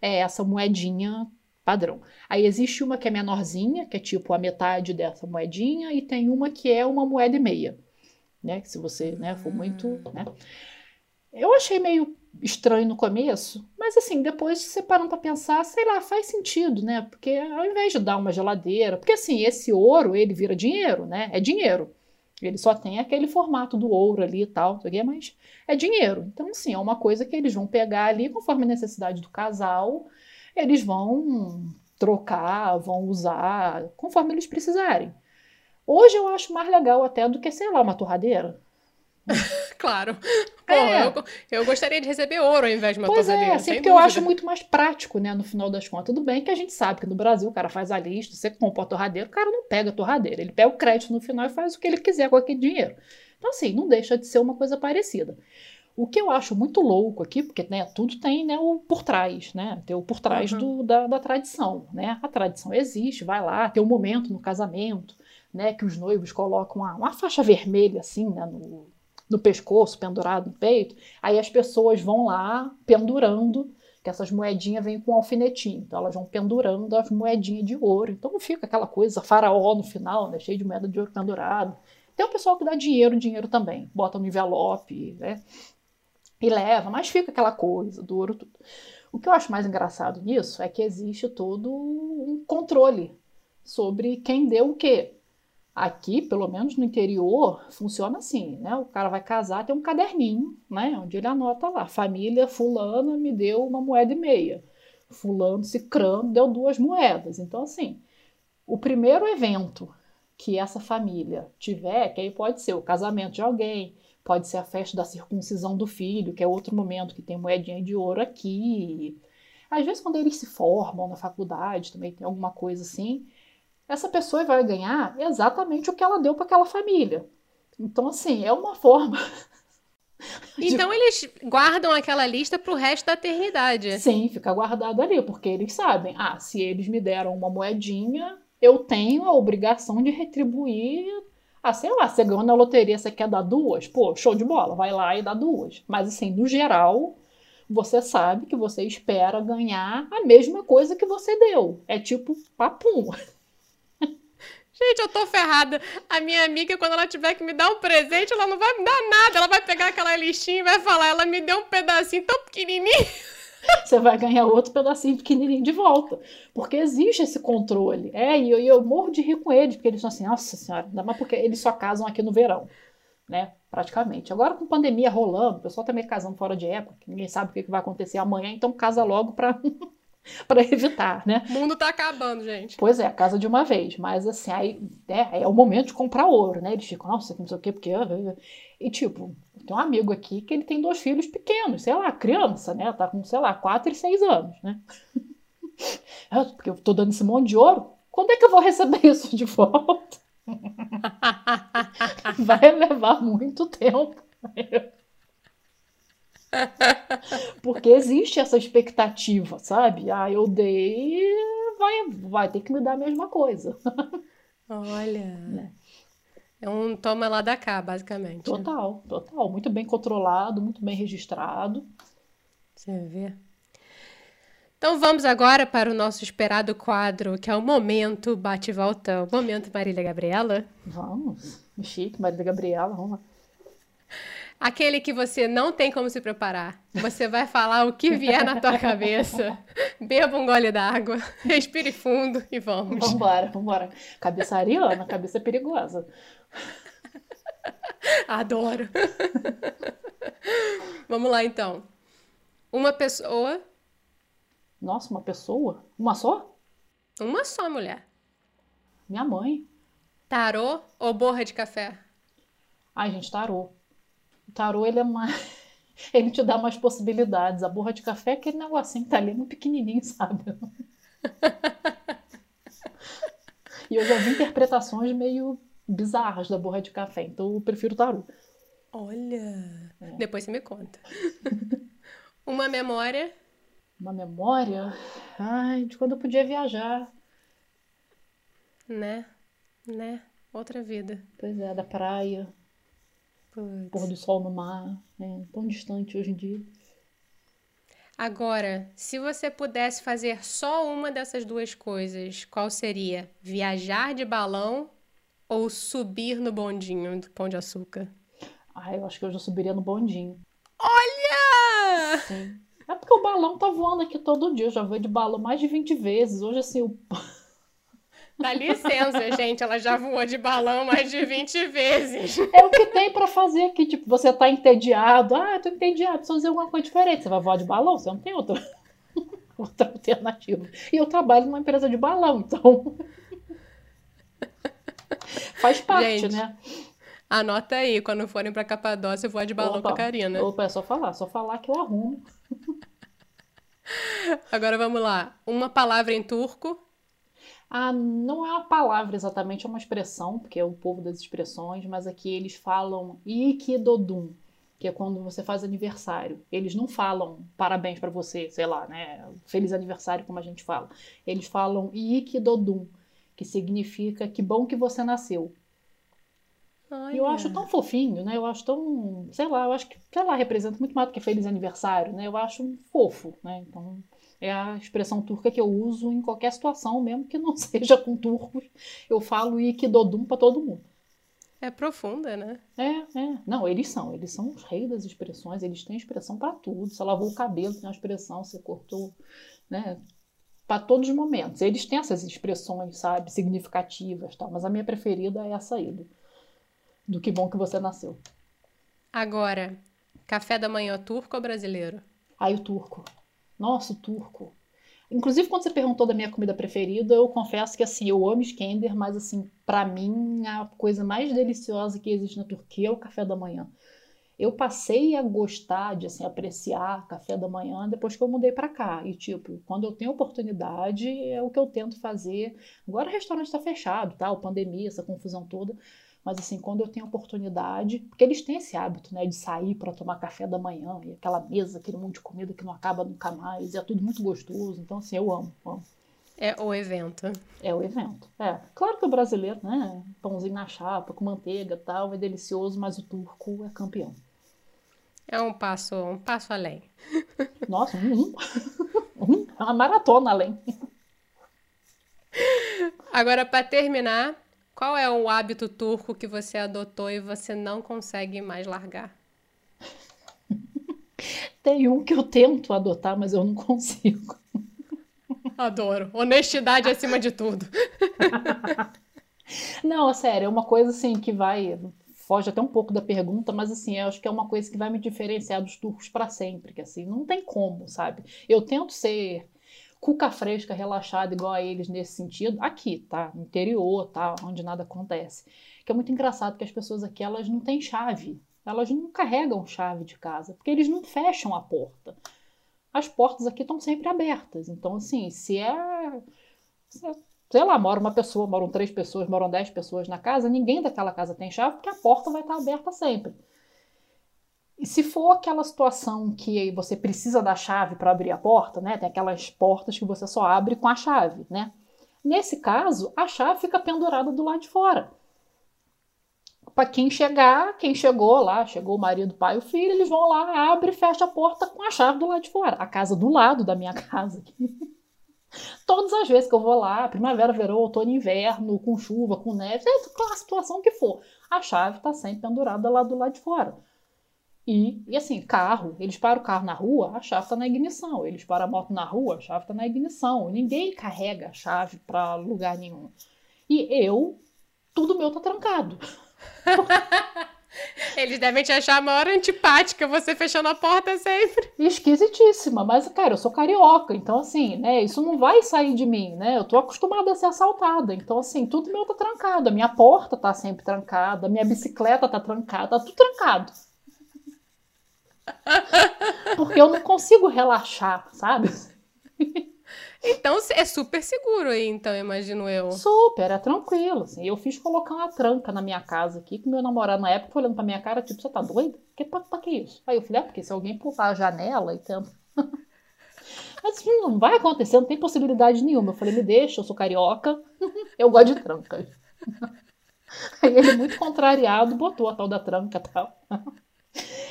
é essa moedinha padrão. Aí existe uma que é menorzinha, que é tipo a metade dessa moedinha, e tem uma que é uma moeda e meia, né? Que se você né, for muito, né? Eu achei meio estranho no começo, mas assim, depois você parando para pensar, sei lá, faz sentido, né? Porque ao invés de dar uma geladeira, porque assim, esse ouro, ele vira dinheiro, né? É dinheiro. Ele só tem aquele formato do ouro ali e tal, mas é dinheiro. Então, assim, é uma coisa que eles vão pegar ali conforme a necessidade do casal, eles vão trocar, vão usar conforme eles precisarem. Hoje eu acho mais legal até do que, sei lá, uma torradeira. Claro. Pô, É. eu, eu gostaria de receber ouro ao invés de uma pois torradeira, é, assim, porque eu dúvida. acho muito mais prático, né, no final das contas. Tudo bem que a gente sabe que no Brasil o cara faz a lista, você compra a torradeira, o cara não pega a torradeira, ele pega o crédito no final e faz o que ele quiser com aquele dinheiro. Então, assim, não deixa de ser uma coisa parecida. O que eu acho muito louco aqui, porque né, tudo tem né, o por trás, né? Tem o por trás Uhum. do- da, da tradição, né? A tradição existe, vai lá, tem um momento no casamento, né? Que os noivos colocam uma, uma faixa vermelha assim, né? No, no pescoço, pendurado no peito. Aí as pessoas vão lá pendurando, que essas moedinhas vêm com um alfinetinho. Então elas vão pendurando as moedinhas de ouro. Então não fica aquela coisa faraó no final, né? Cheio de moeda de ouro pendurado. Tem o pessoal que dá dinheiro, dinheiro também. Bota no envelope, né? E leva, mas fica aquela coisa do ouro tudo. O que eu acho mais engraçado nisso é que existe todo um controle sobre quem deu o quê. Aqui, pelo menos no interior, funciona assim, né? O cara vai casar, tem um caderninho, né? Onde ele anota lá, família fulana me deu uma moeda e meia. Fulano cicrano deu duas moedas. Então, assim, o primeiro evento que essa família tiver, que aí pode ser o casamento de alguém, pode ser a festa da circuncisão do filho, que é outro momento que tem moedinha de ouro aqui. Às vezes, quando eles se formam na faculdade, também tem alguma coisa assim, essa pessoa vai ganhar exatamente o que ela deu para aquela família. Então, assim, é uma forma. Então eles guardam aquela lista pro resto da eternidade. Sim, fica guardado ali, porque eles sabem, ah, se eles me deram uma moedinha, eu tenho a obrigação de retribuir. Ah, sei lá, você ganhou na loteria, você quer dar duas? Pô, show de bola, vai lá e dá duas. Mas assim, no geral, você sabe que você espera ganhar a mesma coisa que você deu. É tipo papum. Gente, eu tô ferrada. A minha amiga, quando ela tiver que me dar um presente, ela não vai me dar nada. Ela vai pegar aquela listinha e vai falar: ela me deu um pedacinho tão pequenininho. você vai ganhar outro pedacinho pequenininho de volta. Porque existe esse controle. É, e eu, eu morro de rir com eles, porque eles são assim, nossa senhora, ainda mais porque eles só casam aqui no verão, né? Praticamente. Agora com pandemia rolando, o pessoal tá meio casando fora de época, ninguém sabe o que vai acontecer amanhã, então casa logo pra. para evitar, né? O mundo tá acabando, gente. Pois é, a casa de uma vez. Mas assim, aí é, é o momento de comprar ouro, né? Eles ficam, nossa, não sei o quê, porque. E tipo, tem um amigo aqui que ele tem dois filhos pequenos, sei lá, criança, né? Tá com, sei lá, quatro e seis anos, né? Porque eu tô dando esse monte de ouro. Quando é que eu vou receber isso de volta? Vai levar muito tempo. Porque existe essa expectativa, sabe? Ah, eu dei, vai, vai ter que me dar a mesma coisa. Olha. Né? É um toma lá da cá, basicamente. Total, total. Muito bem controlado, muito bem registrado. Você vê. Então vamos agora para o nosso esperado quadro, que é o Momento Bate Volta. O Momento Marília Gabriela. Vamos. Chique, Marília Gabriela, vamos lá. Aquele que você não tem como se preparar. Você vai falar o que vier na tua cabeça. Beba um gole d'água, respire fundo e vamos. Vambora, vambora. Cabeça ariana, cabeça perigosa. Adoro. Vamos lá então. Uma pessoa. Nossa, uma pessoa? Uma só? Uma só, mulher. Minha mãe. Tarô ou borra de café? Ai, gente, tarô. O tarô, ele é mais. Ele te dá mais possibilidades. A borra de café é aquele negocinho que tá ali no pequenininho, sabe? e eu já vi interpretações meio bizarras da borra de café, então eu prefiro tarô. Olha! É. Depois você me conta. Uma memória? Uma memória? Ai, de quando eu podia viajar. Né? Né? Outra vida. Pois é, da praia. Puts. Pôr do sol no mar. Né? Tão distante hoje em dia. Agora, se você pudesse fazer só uma dessas duas coisas, qual seria? Viajar de balão ou subir no bondinho do Pão de Açúcar? Ah, eu acho que eu já subiria no bondinho. Olha! Sim. É porque o balão tá voando aqui todo dia. Eu já vou de balão mais de 20 vezes. Hoje, assim, o. Dá licença, gente. Ela já voou de balão mais de 20 vezes. É o que tem para fazer aqui. Tipo, você tá entediado. Ah, eu tô entediado. Preciso fazer alguma coisa diferente. Você vai voar de balão? Você não tem outra, outra alternativa. E eu trabalho numa empresa de balão, então. Faz parte, Gente, né? Anota aí, quando forem pra Capadócia, eu vou de balão opa, com a Karina. Opa, é só falar, só falar que eu arrumo. Agora vamos lá. Uma palavra em turco. Ah, não é uma palavra exatamente, é uma expressão, porque é o povo das expressões, mas aqui eles falam ikidodum, que é quando você faz aniversário. Eles não falam parabéns para você, sei lá, né? Feliz aniversário, como a gente fala. Eles falam ikidodum que significa que bom que você nasceu. E eu acho tão fofinho, né? Eu acho tão, sei lá, eu acho que, sei lá, representa muito mais do que feliz aniversário, né? Eu acho fofo, né? Então, é a expressão turca que eu uso em qualquer situação, mesmo que não seja com turcos. Eu falo ikidodum para todo mundo. É profunda, né? É, é. Não, eles são. Eles são os reis das expressões. Eles têm expressão para tudo. Você lavou o cabelo, tem uma expressão. Você cortou, né? Para todos os momentos. Eles têm essas expressões, sabe, significativas, tal, mas a minha preferida é essa aí, do, do que bom que você nasceu. Agora, café da manhã turco ou brasileiro? Ai, o turco. Nossa, o turco. Inclusive, quando você perguntou da minha comida preferida, eu confesso que, assim, eu amo Skender, mas, assim, para mim, a coisa mais deliciosa que existe na Turquia é o café da manhã eu passei a gostar de assim apreciar café da manhã depois que eu mudei para cá e tipo quando eu tenho oportunidade é o que eu tento fazer agora o restaurante está fechado tal pandemia essa confusão toda mas assim quando eu tenho oportunidade porque eles têm esse hábito né de sair para tomar café da manhã e aquela mesa aquele monte de comida que não acaba nunca mais e é tudo muito gostoso então assim eu amo, amo. É o evento. É o evento. É. Claro que o brasileiro, né? Pãozinho na chapa, com manteiga tal, é delicioso, mas o turco é campeão. É um passo, um passo além. Nossa, um, um, é uma maratona além. Agora, para terminar, qual é o hábito turco que você adotou e você não consegue mais largar? Tem um que eu tento adotar, mas eu não consigo. Adoro. Honestidade acima de tudo. não, sério, é uma coisa assim que vai. Foge até um pouco da pergunta, mas assim, eu acho que é uma coisa que vai me diferenciar dos turcos para sempre, que assim, não tem como, sabe? Eu tento ser cuca fresca, relaxada, igual a eles nesse sentido, aqui, tá? No interior, tá? Onde nada acontece. Que é muito engraçado que as pessoas aqui, elas não têm chave. Elas não carregam chave de casa, porque eles não fecham a porta. As portas aqui estão sempre abertas. Então, assim, se é. Se sei lá, mora uma pessoa, moram três pessoas, moram dez pessoas na casa, ninguém daquela casa tem chave, porque a porta vai estar aberta sempre. E se for aquela situação que você precisa da chave para abrir a porta, né? Tem aquelas portas que você só abre com a chave, né? Nesse caso, a chave fica pendurada do lado de fora para quem chegar, quem chegou lá, chegou o marido, o pai o filho, eles vão lá, abre e fecha a porta com a chave do lado de fora. A casa do lado da minha casa. Todas as vezes que eu vou lá, primavera, verão, outono, inverno, com chuva, com neve, seja a situação que for, a chave está sempre pendurada lá do lado de fora. E, e assim, carro, eles param o carro na rua, a chave está na ignição. Eles param a moto na rua, a chave está na ignição. Ninguém carrega a chave para lugar nenhum. E eu, tudo meu tá trancado. Eles devem te achar a maior antipática você fechando a porta sempre. Esquisitíssima, mas, cara, eu sou carioca, então, assim, né, isso não vai sair de mim, né? Eu tô acostumada a ser assaltada, então, assim, tudo meu tá trancado. A minha porta tá sempre trancada, a minha bicicleta tá trancada, tá tudo trancado. Porque eu não consigo relaxar, sabe? Então é super seguro aí, então, imagino eu. Super, é tranquilo. Assim. Eu fiz colocar uma tranca na minha casa aqui, que meu namorado na época foi olhando pra minha cara, tipo, você tá doido? Que, pra, pra que isso? Aí eu falei, é porque se alguém pular a janela e tenta. Mas não vai acontecer, não tem possibilidade nenhuma. Eu falei, me deixa, eu sou carioca, eu gosto de tranca. Aí ele, muito contrariado, botou a tal da tranca e tal.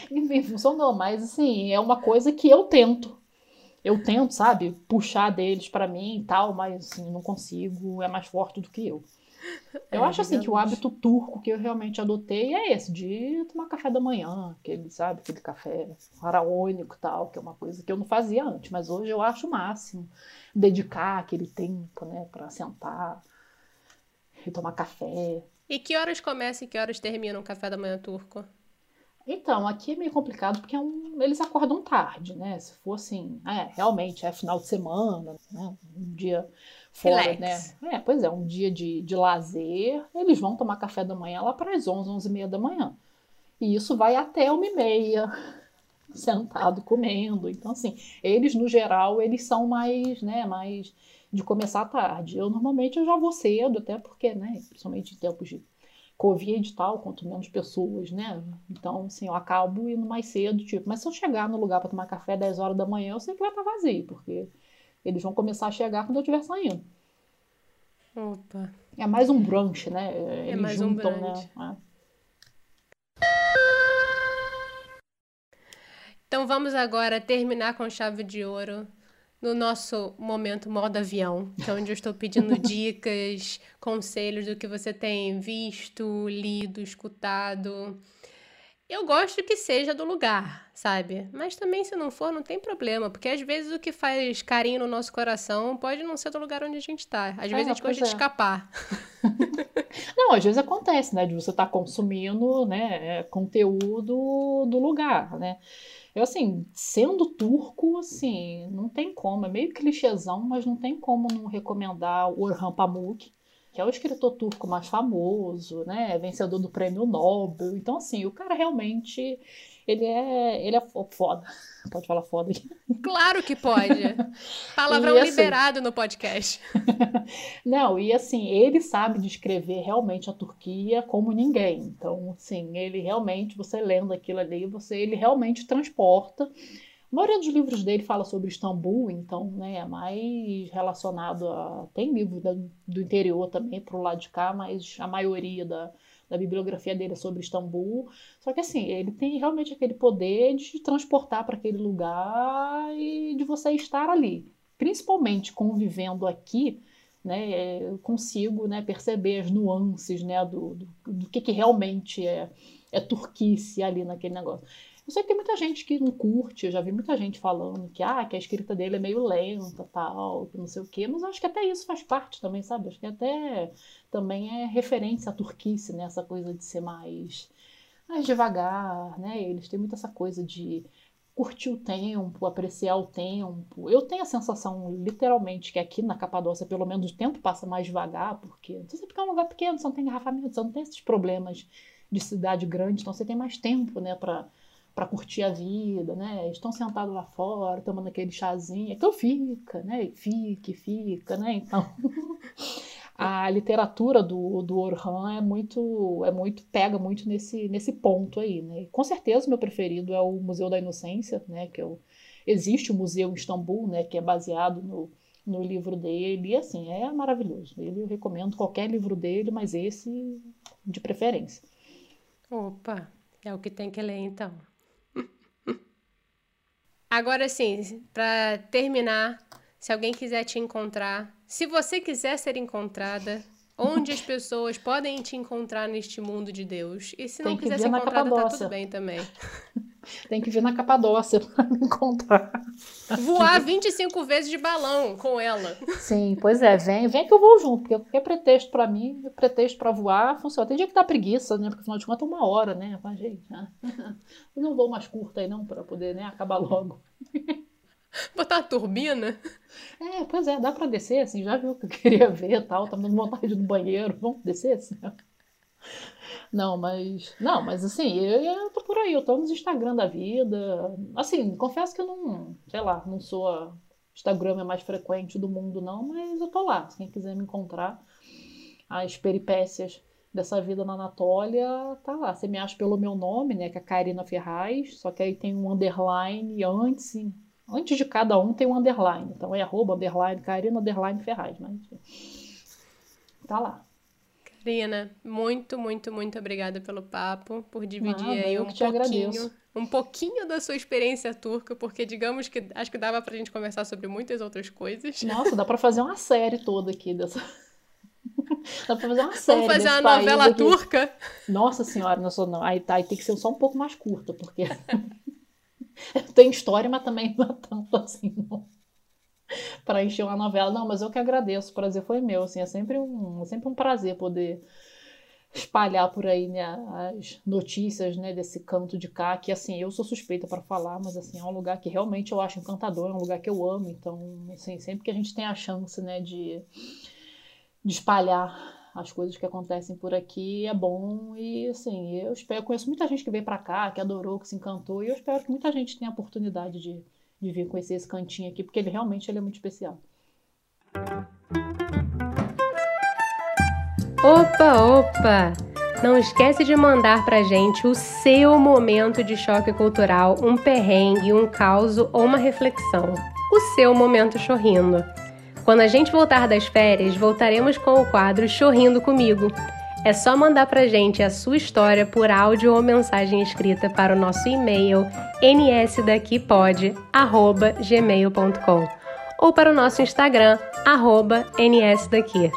Enfim, funcionou, mas assim, é uma coisa que eu tento eu tento, sabe, puxar deles para mim e tal, mas assim, não consigo, é mais forte do que eu. Eu é, acho assim que o hábito turco que eu realmente adotei é esse, de tomar café da manhã, aquele, sabe, aquele café faraônico e tal, que é uma coisa que eu não fazia antes, mas hoje eu acho o máximo dedicar aquele tempo, né, para sentar e tomar café. E que horas começa e que horas termina um café da manhã turco? Então, aqui é meio complicado porque é um, eles acordam tarde, né? Se for assim, é, realmente é final de semana, né? um dia fora, Relax. né? É, pois é, um dia de, de lazer, eles vão tomar café da manhã lá para as 11, 11 e meia da manhã. E isso vai até uma e meia, sentado comendo. Então, assim, eles, no geral, eles são mais, né, mais de começar tarde. Eu, normalmente, eu já vou cedo, até porque, né, principalmente em tempos de Covid e tal, quanto menos pessoas, né? Então, assim, eu acabo indo mais cedo, tipo, mas se eu chegar no lugar para tomar café 10 horas da manhã, eu sei que vai estar tá vazio, porque eles vão começar a chegar quando eu estiver saindo. Opa. É mais um brunch, né? É eles mais juntam, um brunch. Né? É. Então vamos agora terminar com chave de ouro no nosso momento modo avião, que é onde eu estou pedindo dicas, conselhos do que você tem visto, lido, escutado. Eu gosto que seja do lugar, sabe? Mas também, se não for, não tem problema, porque às vezes o que faz carinho no nosso coração pode não ser do lugar onde a gente está. Às vezes é, a gente gosta é. de escapar. não, às vezes acontece, né? De você estar tá consumindo né, conteúdo do lugar, né? Eu, assim, sendo turco, assim, não tem como. É meio clichêzão, mas não tem como não recomendar o Orhan Pamuk, que é o escritor turco mais famoso, né? Vencedor do prêmio Nobel. Então, assim, o cara realmente ele é, ele é foda. Pode falar foda aqui? Claro que pode. Palavrão assim, liberado no podcast. Não, e assim, ele sabe descrever realmente a Turquia como ninguém. Então, assim, ele realmente, você lendo aquilo ali, você, ele realmente transporta. A maioria dos livros dele fala sobre Istambul, então, né, é mais relacionado a. Tem livros do interior também, pro lado de cá, mas a maioria da, da bibliografia dele é sobre Istambul. Só que assim, ele tem realmente aquele poder de transportar para aquele lugar e de você estar ali. Principalmente convivendo aqui, né, eu consigo né, perceber as nuances né, do, do, do que, que realmente é, é turquice ali naquele negócio. Eu sei que tem muita gente que não curte, eu já vi muita gente falando que, ah, que a escrita dele é meio lenta, tal, que não sei o quê, mas acho que até isso faz parte também, sabe? Acho que até também é referência à turquice, né? Essa coisa de ser mais, mais devagar, né? Eles têm muito essa coisa de curtir o tempo, apreciar o tempo. Eu tenho a sensação, literalmente, que aqui na Capadócia, pelo menos, o tempo passa mais devagar, porque você fica é um lugar pequeno, você não tem engarrafamento, você não tem esses problemas de cidade grande, então você tem mais tempo, né, para para curtir a vida, né? Estão sentados lá fora, tomando aquele chazinho. Eu fica, né? Fique, fica, né? Então, a literatura do, do Orhan é muito, é muito, pega muito nesse, nesse ponto aí, né? Com certeza, meu preferido é o Museu da Inocência, né? Que o, existe o museu em Istambul, né? Que é baseado no, no livro dele, e assim, é maravilhoso. Ele, eu recomendo qualquer livro dele, mas esse de preferência. Opa, é o que tem que ler então. Agora sim, para terminar, se alguém quiser te encontrar, se você quiser ser encontrada, onde as pessoas podem te encontrar neste mundo de Deus? E se não quiser ser encontrada, tá tudo bem também. Tem que vir na Capadócia para me encontrar. Voar 25 vezes de balão com ela. Sim, pois é, vem, vem que eu vou junto, porque qualquer pretexto para mim, pretexto para voar, funciona. Tem dia que dá preguiça, né? Porque afinal de contas é uma hora, né? Mas, gente, eu não vou mais curta aí não, para poder né, acabar logo. Botar a turbina? É, pois é, dá para descer, assim, já viu que eu queria ver e tal, tá dando vontade do banheiro, vamos descer, assim. Não, mas. Não, mas assim, eu, eu tô por aí, eu tô nos Instagram da vida. Assim, confesso que eu não, sei lá, não sou a Instagram é mais frequente do mundo, não, mas eu tô lá. Se quem quiser me encontrar, as peripécias dessa vida na Anatólia, tá lá. Você me acha pelo meu nome, né? Que é Karina Ferraz, só que aí tem um underline antes, antes de cada um tem um underline. Então é arroba, underline, Karina, underline Ferraz, mas tá lá. Karina, muito, muito, muito obrigada pelo papo, por dividir aí um pouquinho, um pouquinho da sua experiência turca, porque digamos que acho que dava pra gente conversar sobre muitas outras coisas. Nossa, dá pra fazer uma série toda aqui dessa. Dá pra fazer uma série. Vamos fazer uma novela aqui. turca? Nossa senhora, não sou não. Aí, tá, aí tem que ser só um pouco mais curta, porque tem história, mas também não é tanto assim, não para encher uma novela. Não, mas eu que agradeço, o prazer foi meu. Assim, é sempre um, é sempre um prazer poder espalhar por aí né, as notícias né, desse canto de cá, que assim, eu sou suspeita para falar, mas assim, é um lugar que realmente eu acho encantador, é um lugar que eu amo, então, assim, sempre que a gente tem a chance né, de, de espalhar as coisas que acontecem por aqui é bom e assim, eu espero, eu conheço muita gente que veio para cá, que adorou, que se encantou, e eu espero que muita gente tenha a oportunidade de de vir conhecer esse cantinho aqui, porque ele realmente ele é muito especial. Opa, opa! Não esquece de mandar pra gente o seu momento de choque cultural, um perrengue, um caos ou uma reflexão. O seu momento chorrindo. Quando a gente voltar das férias, voltaremos com o quadro Chorrindo Comigo é só mandar pra gente a sua história por áudio ou mensagem escrita para o nosso e-mail nsdaquipod@gmail.com ou para o nosso Instagram @nsdaqui.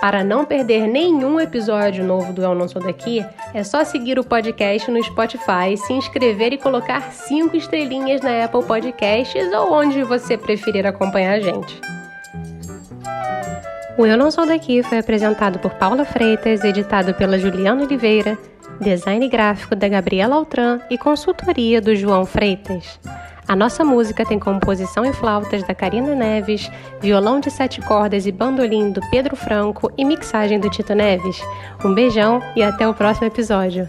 Para não perder nenhum episódio novo do Eu Não Sou Daqui, é só seguir o podcast no Spotify, se inscrever e colocar cinco estrelinhas na Apple Podcasts ou onde você preferir acompanhar a gente. O Eu Não Sou Daqui foi apresentado por Paula Freitas, editado pela Juliana Oliveira, design gráfico da Gabriela Altran e consultoria do João Freitas. A nossa música tem composição em flautas da Karina Neves, violão de sete cordas e bandolim do Pedro Franco e mixagem do Tito Neves. Um beijão e até o próximo episódio.